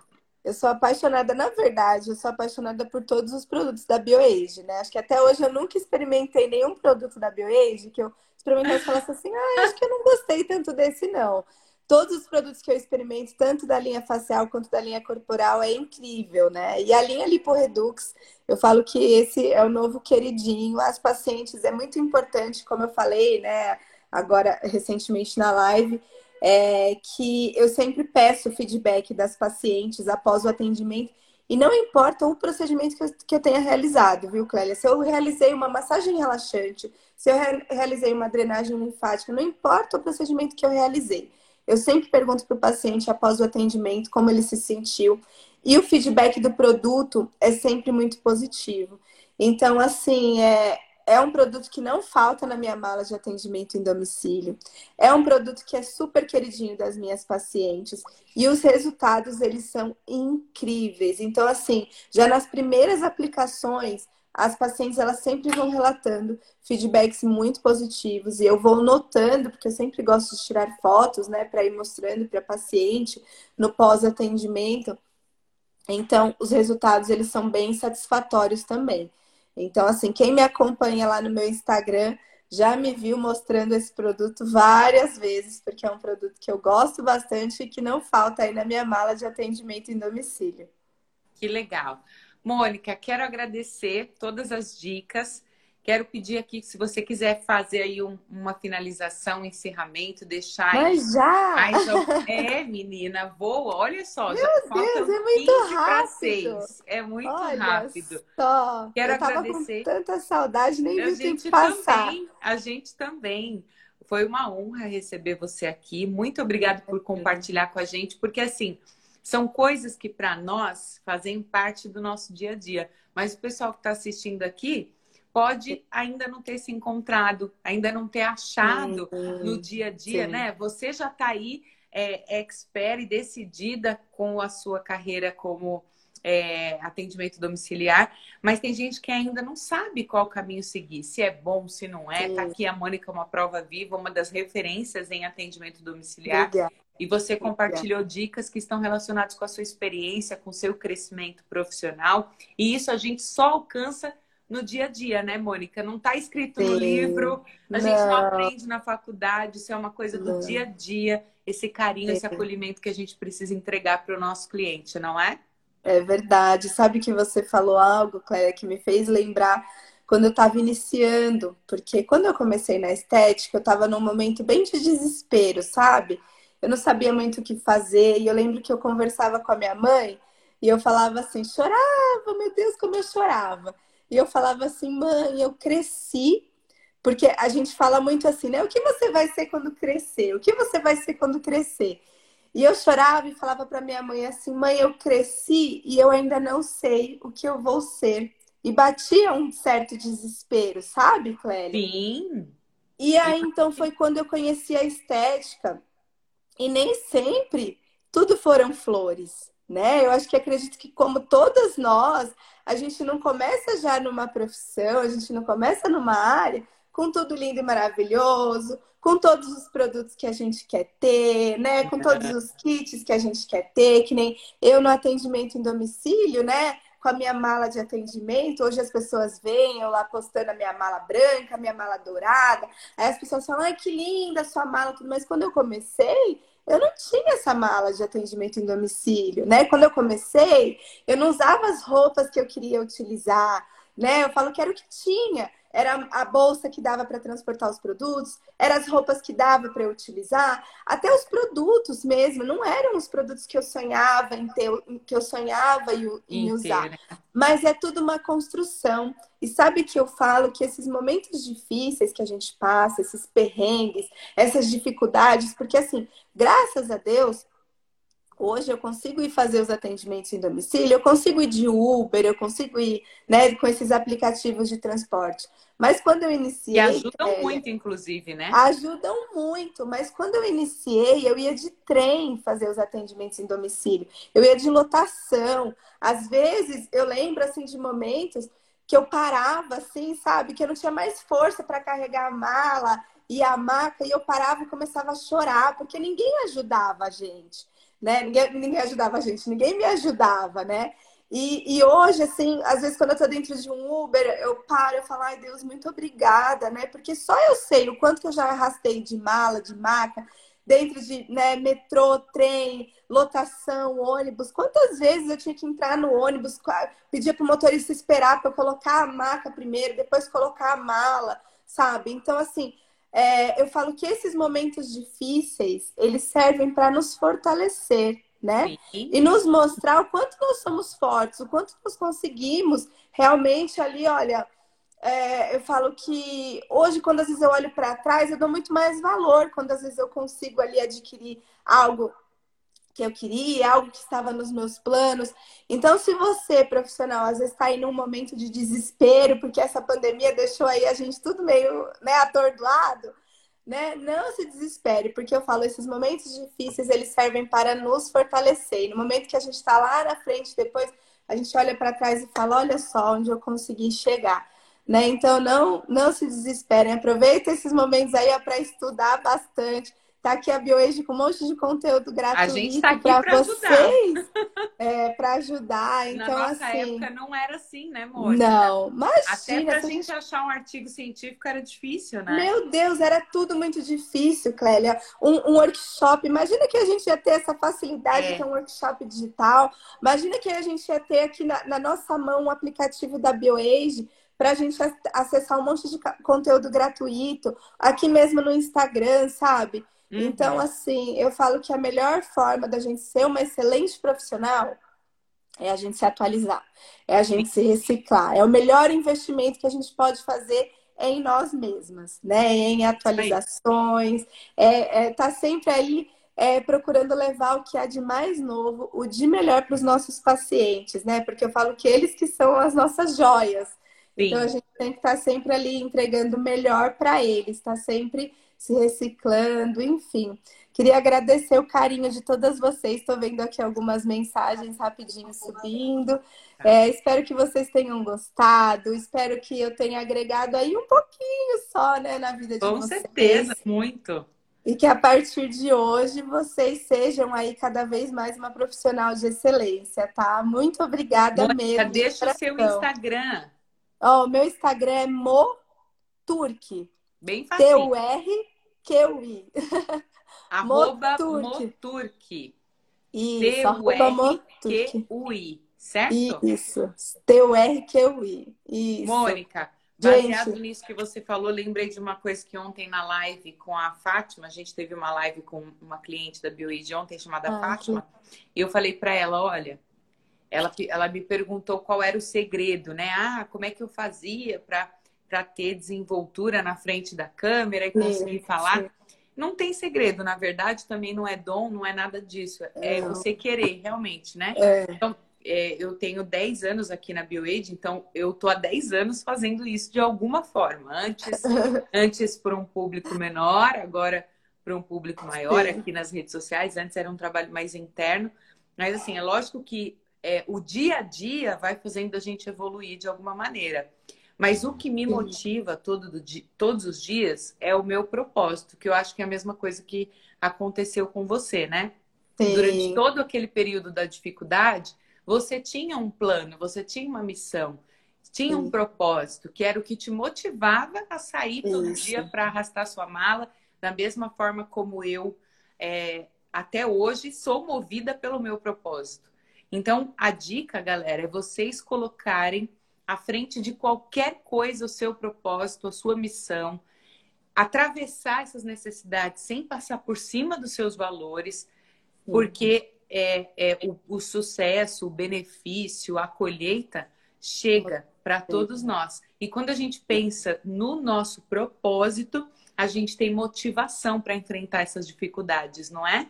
Eu sou apaixonada, na verdade, eu sou apaixonada por todos os produtos da BioAge, né? Acho que até hoje eu nunca experimentei nenhum produto da BioAge que eu experimentasse e falasse assim, ah, acho que eu não gostei tanto desse, não. Todos os produtos que eu experimento, tanto da linha facial quanto da linha corporal, é incrível, né? E a linha LipoRedux, eu falo que esse é o novo queridinho. As pacientes, é muito importante, como eu falei, né? Agora, recentemente na live, é, que eu sempre peço feedback das pacientes após o atendimento. E não importa o procedimento que eu, que eu tenha realizado, viu, Clélia? Se eu realizei uma massagem relaxante, se eu re realizei uma drenagem linfática, não importa o procedimento que eu realizei. Eu sempre pergunto para o paciente após o atendimento como ele se sentiu. E o feedback do produto é sempre muito positivo. Então, assim, é, é um produto que não falta na minha mala de atendimento em domicílio. É um produto que é super queridinho das minhas pacientes. E os resultados, eles são incríveis. Então, assim, já nas primeiras aplicações, as pacientes, elas sempre vão relatando feedbacks muito positivos. E eu vou notando, porque eu sempre gosto de tirar fotos, né, para ir mostrando para a paciente no pós-atendimento. Então, os resultados, eles são bem satisfatórios também. Então, assim, quem me acompanha lá no meu Instagram já me viu mostrando esse produto várias vezes, porque é um produto que eu gosto bastante e que não falta aí na minha mala de atendimento em domicílio. Que legal. Mônica, quero agradecer todas as dicas. Quero pedir aqui que se você quiser fazer aí um, uma finalização, um encerramento, deixar. Mas já! <laughs> É, menina, voa. Olha só, Meu já Deus, é muito rápido. É muito Olha rápido. Só. Quero Eu tava agradecer. Com tanta saudade, nem vi o tempo passar. Também, a gente também. Foi uma honra receber você aqui. Muito obrigada por compartilhar com a gente, porque assim, são coisas que para nós fazem parte do nosso dia a dia. Mas o pessoal que está assistindo aqui pode ainda não ter se encontrado, ainda não ter achado sim, no dia a dia, sim. né? Você já está aí é, expert e decidida com a sua carreira como é, atendimento domiciliar, mas tem gente que ainda não sabe qual caminho seguir, se é bom, se não é. Tá sim. Tá aqui a Mônica, uma prova viva, uma das referências em atendimento domiciliar. Obrigada. E você compartilhou dicas que estão relacionadas com a sua experiência, com o seu crescimento profissional. E isso a gente só alcança no dia a dia, né, Mônica? Não está escrito Sim. no livro, a não. gente não aprende na faculdade, isso é uma coisa do não. dia a dia, esse carinho, esse acolhimento que a gente precisa entregar para o nosso cliente, não é? É verdade. Sabe que você falou algo, Cléia, que me fez lembrar quando eu estava iniciando, porque quando eu comecei na estética, eu estava num momento bem de desespero, sabe? Eu não sabia muito o que fazer, e eu lembro que eu conversava com a minha mãe e eu falava assim, chorava, meu Deus, como eu chorava. E eu falava assim, mãe, eu cresci. Porque a gente fala muito assim, né? O que você vai ser quando crescer? O que você vai ser quando crescer? E eu chorava e falava para minha mãe assim: mãe, eu cresci e eu ainda não sei o que eu vou ser. E batia um certo desespero, sabe, Clélia? Sim. E aí, então, foi quando eu conheci a estética. E nem sempre tudo foram flores, né? Eu acho que acredito que, como todas nós, a gente não começa já numa profissão, a gente não começa numa área com tudo lindo e maravilhoso, com todos os produtos que a gente quer ter, né? Com todos os kits que a gente quer ter, que nem eu no atendimento em domicílio, né? Com a minha mala de atendimento, hoje as pessoas veem eu lá postando a minha mala branca, a minha mala dourada. Aí as pessoas falam, ai, que linda a sua mala, tudo. Mas quando eu comecei, eu não tinha essa mala de atendimento em domicílio, né? Quando eu comecei, eu não usava as roupas que eu queria utilizar, né? Eu falo que era o que tinha. Era a bolsa que dava para transportar os produtos, eram as roupas que dava para eu utilizar, até os produtos mesmo, não eram os produtos que eu sonhava em ter, que eu sonhava em, em usar. Né? Mas é tudo uma construção. E sabe que eu falo que esses momentos difíceis que a gente passa, esses perrengues, essas dificuldades, porque assim, graças a Deus, Hoje eu consigo ir fazer os atendimentos em domicílio, eu consigo ir de Uber, eu consigo ir né, com esses aplicativos de transporte. Mas quando eu iniciei. E ajudam é, muito, inclusive, né? Ajudam muito, mas quando eu iniciei, eu ia de trem fazer os atendimentos em domicílio. Eu ia de lotação. Às vezes, eu lembro assim de momentos que eu parava assim, sabe? Que eu não tinha mais força para carregar a mala e a maca, e eu parava e começava a chorar, porque ninguém ajudava a gente né? Ninguém, ninguém ajudava a gente, ninguém me ajudava, né? E, e, hoje, assim, às vezes quando eu tô dentro de um Uber, eu paro e falo, ai Deus, muito obrigada, né? Porque só eu sei o quanto que eu já arrastei de mala, de maca, dentro de né, metrô, trem, lotação, ônibus. Quantas vezes eu tinha que entrar no ônibus, pedir para o motorista esperar para eu colocar a maca primeiro, depois colocar a mala, sabe? Então, assim, é, eu falo que esses momentos difíceis, eles servem para nos fortalecer, né? Sim. E nos mostrar o quanto nós somos fortes, o quanto nós conseguimos realmente ali, olha, é, eu falo que hoje, quando às vezes eu olho para trás, eu dou muito mais valor quando às vezes eu consigo ali adquirir algo que eu queria, algo que estava nos meus planos. Então, se você, profissional, às vezes está aí num momento de desespero, porque essa pandemia deixou aí a gente tudo meio né, atordoado, né? Não se desespere, porque eu falo, esses momentos difíceis, eles servem para nos fortalecer. E no momento que a gente está lá na frente, depois a gente olha para trás e fala, olha só onde eu consegui chegar. Né? Então, não, não se desesperem. Aproveita esses momentos aí para estudar bastante Tá aqui a BioAge com um monte de conteúdo gratuito a gente tá aqui para vocês, é, para ajudar. Então, Na nossa assim, época não era assim, né, amor? Não, mas Até para a gente achar um artigo científico era difícil, né? Meu Deus, era tudo muito difícil, Clélia. Um, um workshop, imagina que a gente ia ter essa facilidade é. de ter um workshop digital. Imagina que a gente ia ter aqui na, na nossa mão um aplicativo da BioAge para a gente acessar um monte de conteúdo gratuito, aqui mesmo no Instagram, sabe? Uhum. Então, assim, eu falo que a melhor forma da gente ser uma excelente profissional é a gente se atualizar, é a gente se reciclar. É o melhor investimento que a gente pode fazer em nós mesmas, né? Em atualizações, é, é tá sempre aí é, procurando levar o que há de mais novo, o de melhor para os nossos pacientes, né? Porque eu falo que eles que são as nossas joias. Sim. Então a gente tem que estar tá sempre ali entregando o melhor para eles, tá sempre se reciclando, enfim. Queria agradecer o carinho de todas vocês. Estou vendo aqui algumas mensagens rapidinho subindo. É, espero que vocês tenham gostado. Espero que eu tenha agregado aí um pouquinho só, né, na vida de Com vocês. Com certeza, muito. E que a partir de hoje vocês sejam aí cada vez mais uma profissional de excelência, tá? Muito obrigada Mônica, mesmo. Deixa o seu Instagram. Ó, o meu Instagram é moturk. Bem fácil. T-U-R-Q-U-I. <laughs> Arroba Moturk. Isso, arroba Moturk. Certo? Isso. T-U-R-Q-U-I. Isso. Mônica, baseado gente. nisso que você falou, lembrei de uma coisa que ontem na live com a Fátima, a gente teve uma live com uma cliente da BioAid ontem chamada ah, Fátima, e eu falei para ela, olha, ela, ela me perguntou qual era o segredo, né? Ah, como é que eu fazia para para ter desenvoltura na frente da câmera e conseguir sim, falar. Sim. Não tem segredo, na verdade, também não é dom, não é nada disso. É não. você querer, realmente, né? É. Então, é, eu tenho 10 anos aqui na BioAid, então eu tô há 10 anos fazendo isso de alguma forma. Antes, <laughs> antes para um público menor, agora para um público maior Sim. aqui nas redes sociais. Antes era um trabalho mais interno. Mas assim, é lógico que é, o dia a dia vai fazendo a gente evoluir de alguma maneira. Mas o que me motiva todo todos os dias é o meu propósito, que eu acho que é a mesma coisa que aconteceu com você, né? Sim. Durante todo aquele período da dificuldade, você tinha um plano, você tinha uma missão, tinha Sim. um propósito, que era o que te motivava a sair todo Isso. dia para arrastar sua mala, da mesma forma como eu, é, até hoje, sou movida pelo meu propósito. Então, a dica, galera, é vocês colocarem à frente de qualquer coisa o seu propósito, a sua missão, atravessar essas necessidades sem passar por cima dos seus valores, porque é, é o, o sucesso, o benefício, a colheita chega para todos nós. E quando a gente pensa no nosso propósito, a gente tem motivação para enfrentar essas dificuldades, não é?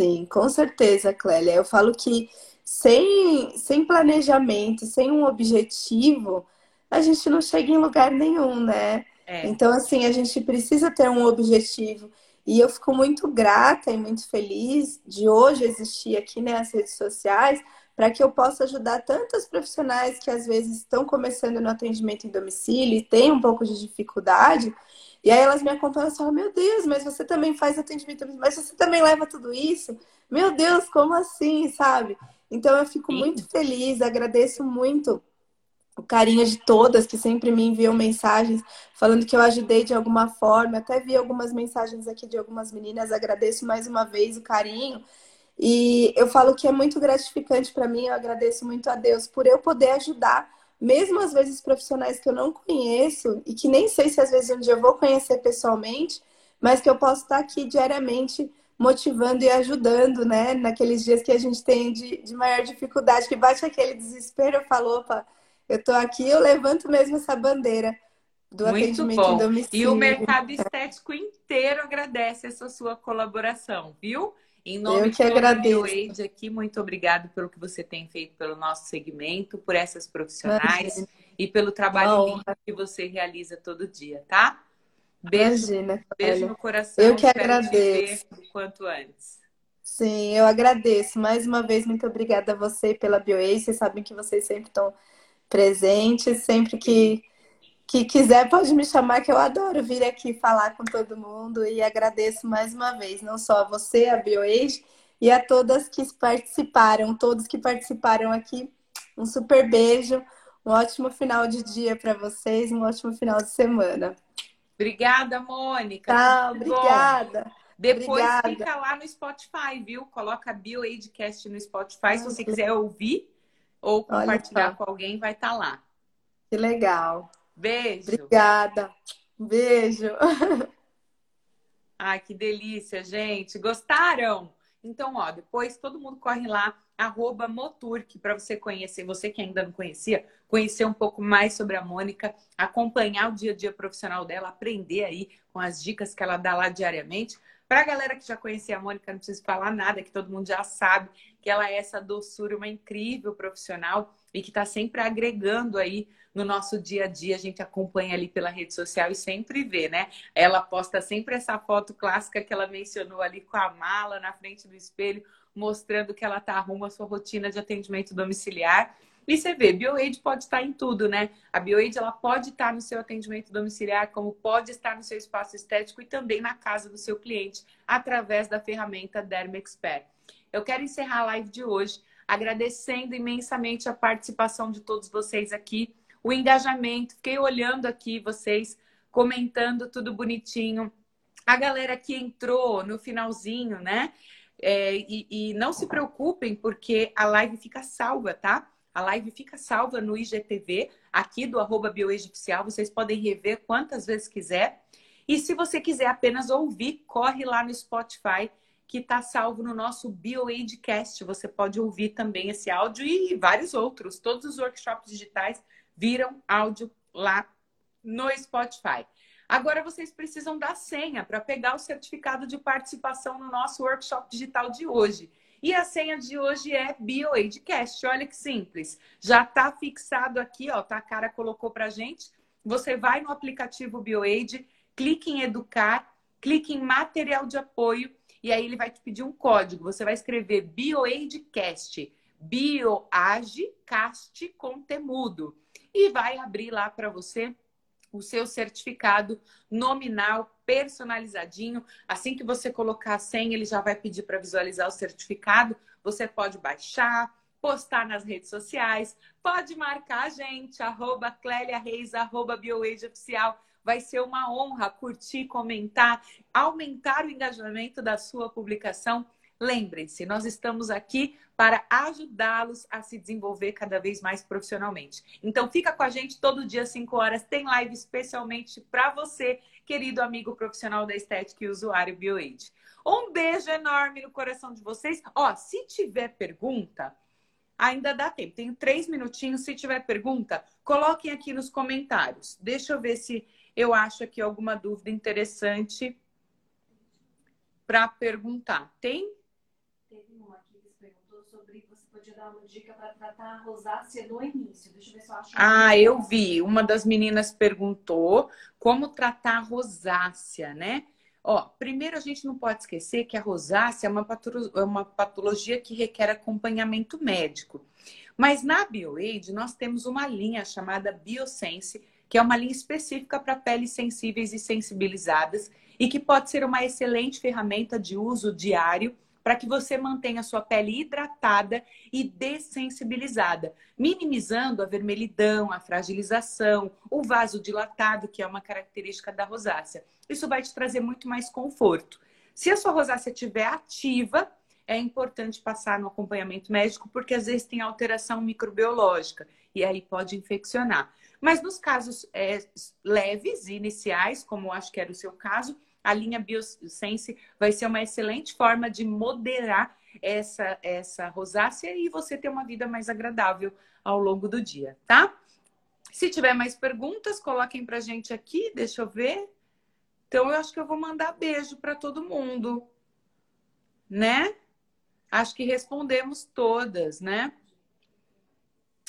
Sim, com certeza, Clélia. Eu falo que sem, sem planejamento, sem um objetivo, a gente não chega em lugar nenhum, né? É. Então, assim, a gente precisa ter um objetivo. E eu fico muito grata e muito feliz de hoje existir aqui nas redes sociais para que eu possa ajudar tantos profissionais que às vezes estão começando no atendimento em domicílio e têm um pouco de dificuldade. E aí elas me acompanham e falam, meu Deus, mas você também faz atendimento, mas você também leva tudo isso? Meu Deus, como assim, sabe? Então eu fico muito feliz, agradeço muito o carinho de todas que sempre me enviam mensagens falando que eu ajudei de alguma forma. Até vi algumas mensagens aqui de algumas meninas, agradeço mais uma vez o carinho. E eu falo que é muito gratificante para mim, eu agradeço muito a Deus por eu poder ajudar, mesmo às vezes profissionais que eu não conheço e que nem sei se às vezes um dia eu vou conhecer pessoalmente, mas que eu posso estar aqui diariamente motivando e ajudando, né? Naqueles dias que a gente tem de, de maior dificuldade, que bate aquele desespero, eu falo, opa, eu tô aqui, eu levanto mesmo essa bandeira do Muito atendimento bom. em domicílio. E o mercado estético inteiro agradece essa sua colaboração, viu? Em nome Eu que de agradeço. Age aqui, muito obrigado pelo que você tem feito pelo nosso segmento, por essas profissionais Imagina. e pelo trabalho que você realiza todo dia, tá? Beijo, Imagina, beijo no coração. Eu que agradeço. o quanto antes. Sim, eu agradeço. Mais uma vez, muito obrigada a você pela BioAce. Vocês sabem que vocês sempre estão presentes. Sempre que que quiser pode me chamar, que eu adoro vir aqui falar com todo mundo e agradeço mais uma vez, não só a você, a BioAge, e a todas que participaram, todos que participaram aqui. Um super beijo, um ótimo final de dia para vocês, um ótimo final de semana. Obrigada, Mônica. Tchau, obrigada. Bom. Depois obrigada. fica lá no Spotify, viu? Coloca BioAidcast no Spotify. Se você quiser ouvir ou compartilhar com alguém, vai estar tá lá. Que legal. Beijo. Obrigada. Beijo. Ai, que delícia, gente. Gostaram? Então, ó, depois todo mundo corre lá, arroba Moturk, para você conhecer, você que ainda não conhecia, conhecer um pouco mais sobre a Mônica, acompanhar o dia a dia profissional dela, aprender aí com as dicas que ela dá lá diariamente. Para a galera que já conhecia a Mônica, não preciso falar nada, que todo mundo já sabe que ela é essa doçura, uma incrível profissional e que está sempre agregando aí no nosso dia a dia, a gente acompanha ali pela rede social e sempre vê, né? Ela posta sempre essa foto clássica que ela mencionou ali com a mala na frente do espelho, mostrando que ela tá arruma a sua rotina de atendimento domiciliar. E você vê, BioAid pode estar em tudo, né? A BioAid ela pode estar no seu atendimento domiciliar, como pode estar no seu espaço estético e também na casa do seu cliente, através da ferramenta Derma Expert. Eu quero encerrar a live de hoje agradecendo imensamente a participação de todos vocês aqui o engajamento. Fiquei olhando aqui vocês comentando tudo bonitinho. A galera que entrou no finalzinho, né? É, e, e, não se preocupem, porque a live fica salva, tá? A live fica salva no IGTV, aqui do arroba. Vocês podem rever quantas vezes quiser. E se você quiser apenas ouvir, corre lá no Spotify, que está salvo no nosso BioAidcast. Você pode ouvir também esse áudio e vários outros. Todos os workshops digitais viram áudio lá no Spotify. Agora vocês precisam da senha para pegar o certificado de participação no nosso workshop digital de hoje. E a senha de hoje é BioAidcast. Olha que simples. Já está fixado aqui, ó, tá? A cara colocou para gente. Você vai no aplicativo BioAid, clique em educar, clique em material de apoio e aí ele vai te pedir um código. Você vai escrever BioAidcast, BioAge Cast com temudo e vai abrir lá para você o seu certificado nominal personalizadinho. Assim que você colocar a senha, ele já vai pedir para visualizar o certificado. Você pode baixar, postar nas redes sociais, pode marcar a gente, arroba Clélia Reis, arroba BioAge Oficial. Vai ser uma honra curtir, comentar, aumentar o engajamento da sua publicação Lembrem-se, nós estamos aqui para ajudá-los a se desenvolver cada vez mais profissionalmente. Então fica com a gente todo dia às 5 horas, tem live especialmente para você, querido amigo profissional da estética e usuário BioAid. Um beijo enorme no coração de vocês. Ó, se tiver pergunta, ainda dá tempo. Tenho três minutinhos. Se tiver pergunta, coloquem aqui nos comentários. Deixa eu ver se eu acho aqui alguma dúvida interessante para perguntar. Tem? Teve uma aqui que perguntou sobre você podia dar uma dica para tratar a rosácea no início. Deixa eu ver se eu acho. Ah, eu vi. Uma das meninas perguntou como tratar a rosácea, né? Ó, primeiro a gente não pode esquecer que a rosácea é uma, é uma patologia que requer acompanhamento médico. Mas na BioAid nós temos uma linha chamada Biosense, que é uma linha específica para peles sensíveis e sensibilizadas e que pode ser uma excelente ferramenta de uso diário para que você mantenha a sua pele hidratada e dessensibilizada, minimizando a vermelhidão, a fragilização, o vaso dilatado, que é uma característica da rosácea. Isso vai te trazer muito mais conforto. Se a sua rosácea estiver ativa, é importante passar no acompanhamento médico, porque às vezes tem alteração microbiológica e aí pode infeccionar. Mas nos casos é, leves iniciais, como acho que era o seu caso, a linha Biosense vai ser uma excelente forma de moderar essa, essa rosácea e você ter uma vida mais agradável ao longo do dia, tá? Se tiver mais perguntas, coloquem pra gente aqui, deixa eu ver. Então, eu acho que eu vou mandar beijo para todo mundo, né? Acho que respondemos todas, né?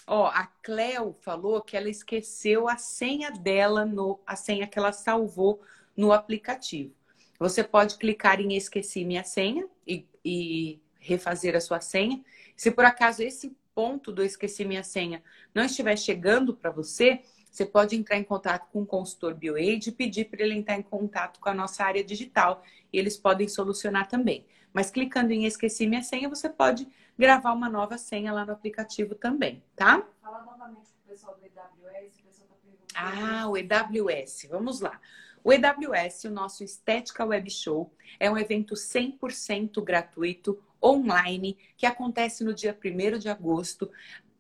Ó, a Cleo falou que ela esqueceu a senha dela no a senha que ela salvou no aplicativo. Você pode clicar em esqueci minha senha e, e refazer a sua senha. Se por acaso esse ponto do esqueci minha senha não estiver chegando para você, você pode entrar em contato com o consultor BioAid e pedir para ele entrar em contato com a nossa área digital e eles podem solucionar também. Mas clicando em esqueci minha senha, você pode gravar uma nova senha lá no aplicativo também, tá? Fala novamente com o pessoal do EWS, o pessoal tá perguntando. Ah, o EWS, vamos lá. O EWS, o nosso Estética Web Show, é um evento 100% gratuito, online, que acontece no dia 1 de agosto.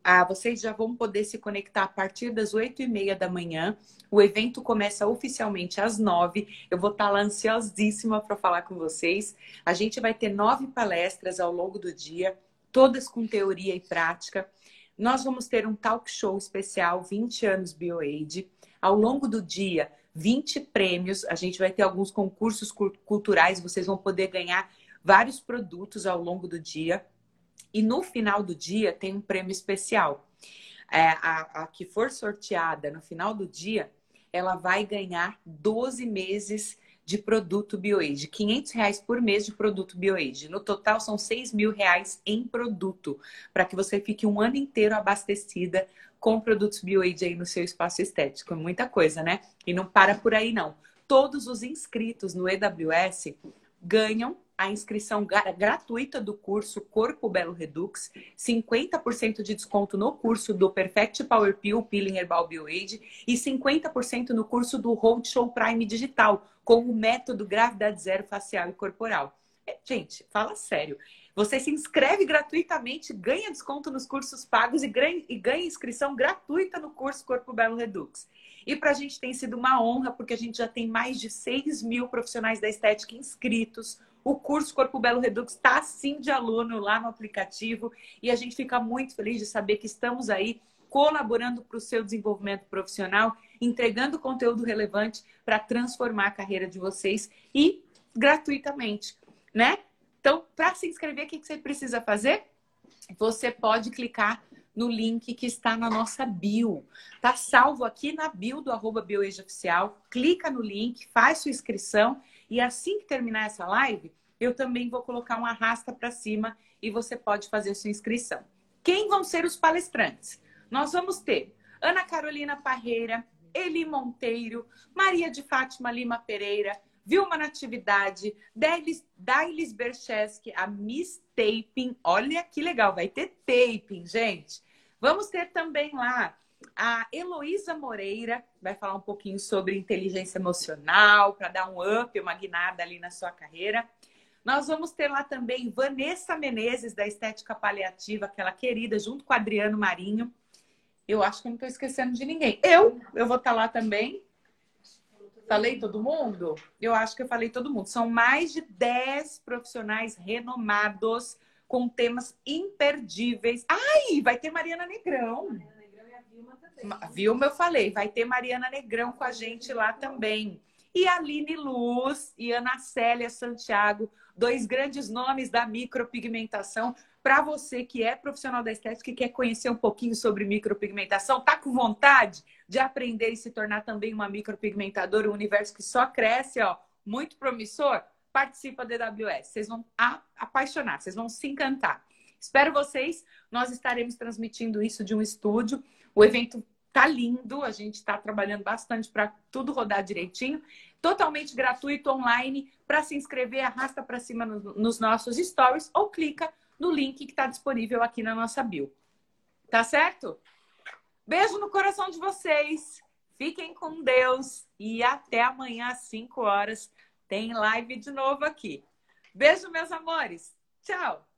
Ah, vocês já vão poder se conectar a partir das 8 e meia da manhã. O evento começa oficialmente às 9. Eu vou estar lá ansiosíssima para falar com vocês. A gente vai ter nove palestras ao longo do dia, todas com teoria e prática. Nós vamos ter um talk show especial 20 anos BioAid. Ao longo do dia, 20 prêmios. A gente vai ter alguns concursos culturais, vocês vão poder ganhar vários produtos ao longo do dia. E no final do dia tem um prêmio especial. É, a, a que for sorteada no final do dia, ela vai ganhar 12 meses de produto BioAge, 500 reais por mês de produto BioAge. No total são 6 mil reais em produto, para que você fique um ano inteiro abastecida com produtos BioAid aí no seu espaço estético. É muita coisa, né? E não para por aí, não. Todos os inscritos no EWS ganham a inscrição gratuita do curso Corpo Belo Redux, 50% de desconto no curso do Perfect Power Peel Peeling Herbal BioAid e 50% no curso do Roadshow Prime Digital, com o método Gravidade Zero Facial e Corporal. É, gente, fala sério. Você se inscreve gratuitamente, ganha desconto nos cursos pagos e ganha, inscrição gratuita no curso Corpo Belo Redux. E para a gente tem sido uma honra, porque a gente já tem mais de 6 mil profissionais da estética inscritos. O curso Corpo Belo Redux está assim de aluno lá no aplicativo e a gente fica muito feliz de saber que estamos aí colaborando para o seu desenvolvimento profissional, entregando conteúdo relevante para transformar a carreira de vocês e gratuitamente, né? Então, para se inscrever, o que você precisa fazer? Você pode clicar no link que está na nossa bio. Tá salvo aqui na bio do arroba Oficial. Clica no link, faz sua inscrição e assim que terminar essa live, eu também vou colocar um arrasta para cima e você pode fazer sua inscrição. Quem vão ser os palestrantes? Nós vamos ter Ana Carolina Parreira, Eli Monteiro, Maria de Fátima Lima Pereira, Vilma Natividade, Dailis Bercheski, a Miss Taping. Olha que legal, vai ter taping, gente. Vamos ter também lá a Heloísa Moreira, vai falar um pouquinho sobre inteligência emocional, para dar um up, uma guinada ali na sua carreira. Nós vamos ter lá também Vanessa Menezes, da Estética Paliativa, aquela querida, junto com Adriano Marinho. Eu acho que não estou esquecendo de ninguém. Eu, eu vou estar tá lá também. Falei todo mundo? Eu acho que eu falei todo mundo. São mais de 10 profissionais renomados com temas imperdíveis. Ai, vai ter Mariana Negrão. Mariana Negrão e a Vilma também. Vilma, eu falei. Vai ter Mariana Negrão com a gente lá também. E Aline Luz e Ana Célia Santiago, dois grandes nomes da micropigmentação. Para você que é profissional da estética e quer conhecer um pouquinho sobre micropigmentação, tá com vontade de aprender e se tornar também uma micropigmentadora, um universo que só cresce, ó, muito promissor, participa da EWS. Vocês vão apaixonar, vocês vão se encantar. Espero vocês. Nós estaremos transmitindo isso de um estúdio. O evento tá lindo, a gente está trabalhando bastante para tudo rodar direitinho. Totalmente gratuito online. Para se inscrever, arrasta para cima no, nos nossos stories ou clica no link que está disponível aqui na nossa bio. Tá certo? Beijo no coração de vocês. Fiquem com Deus e até amanhã às 5 horas tem live de novo aqui. Beijo, meus amores. Tchau.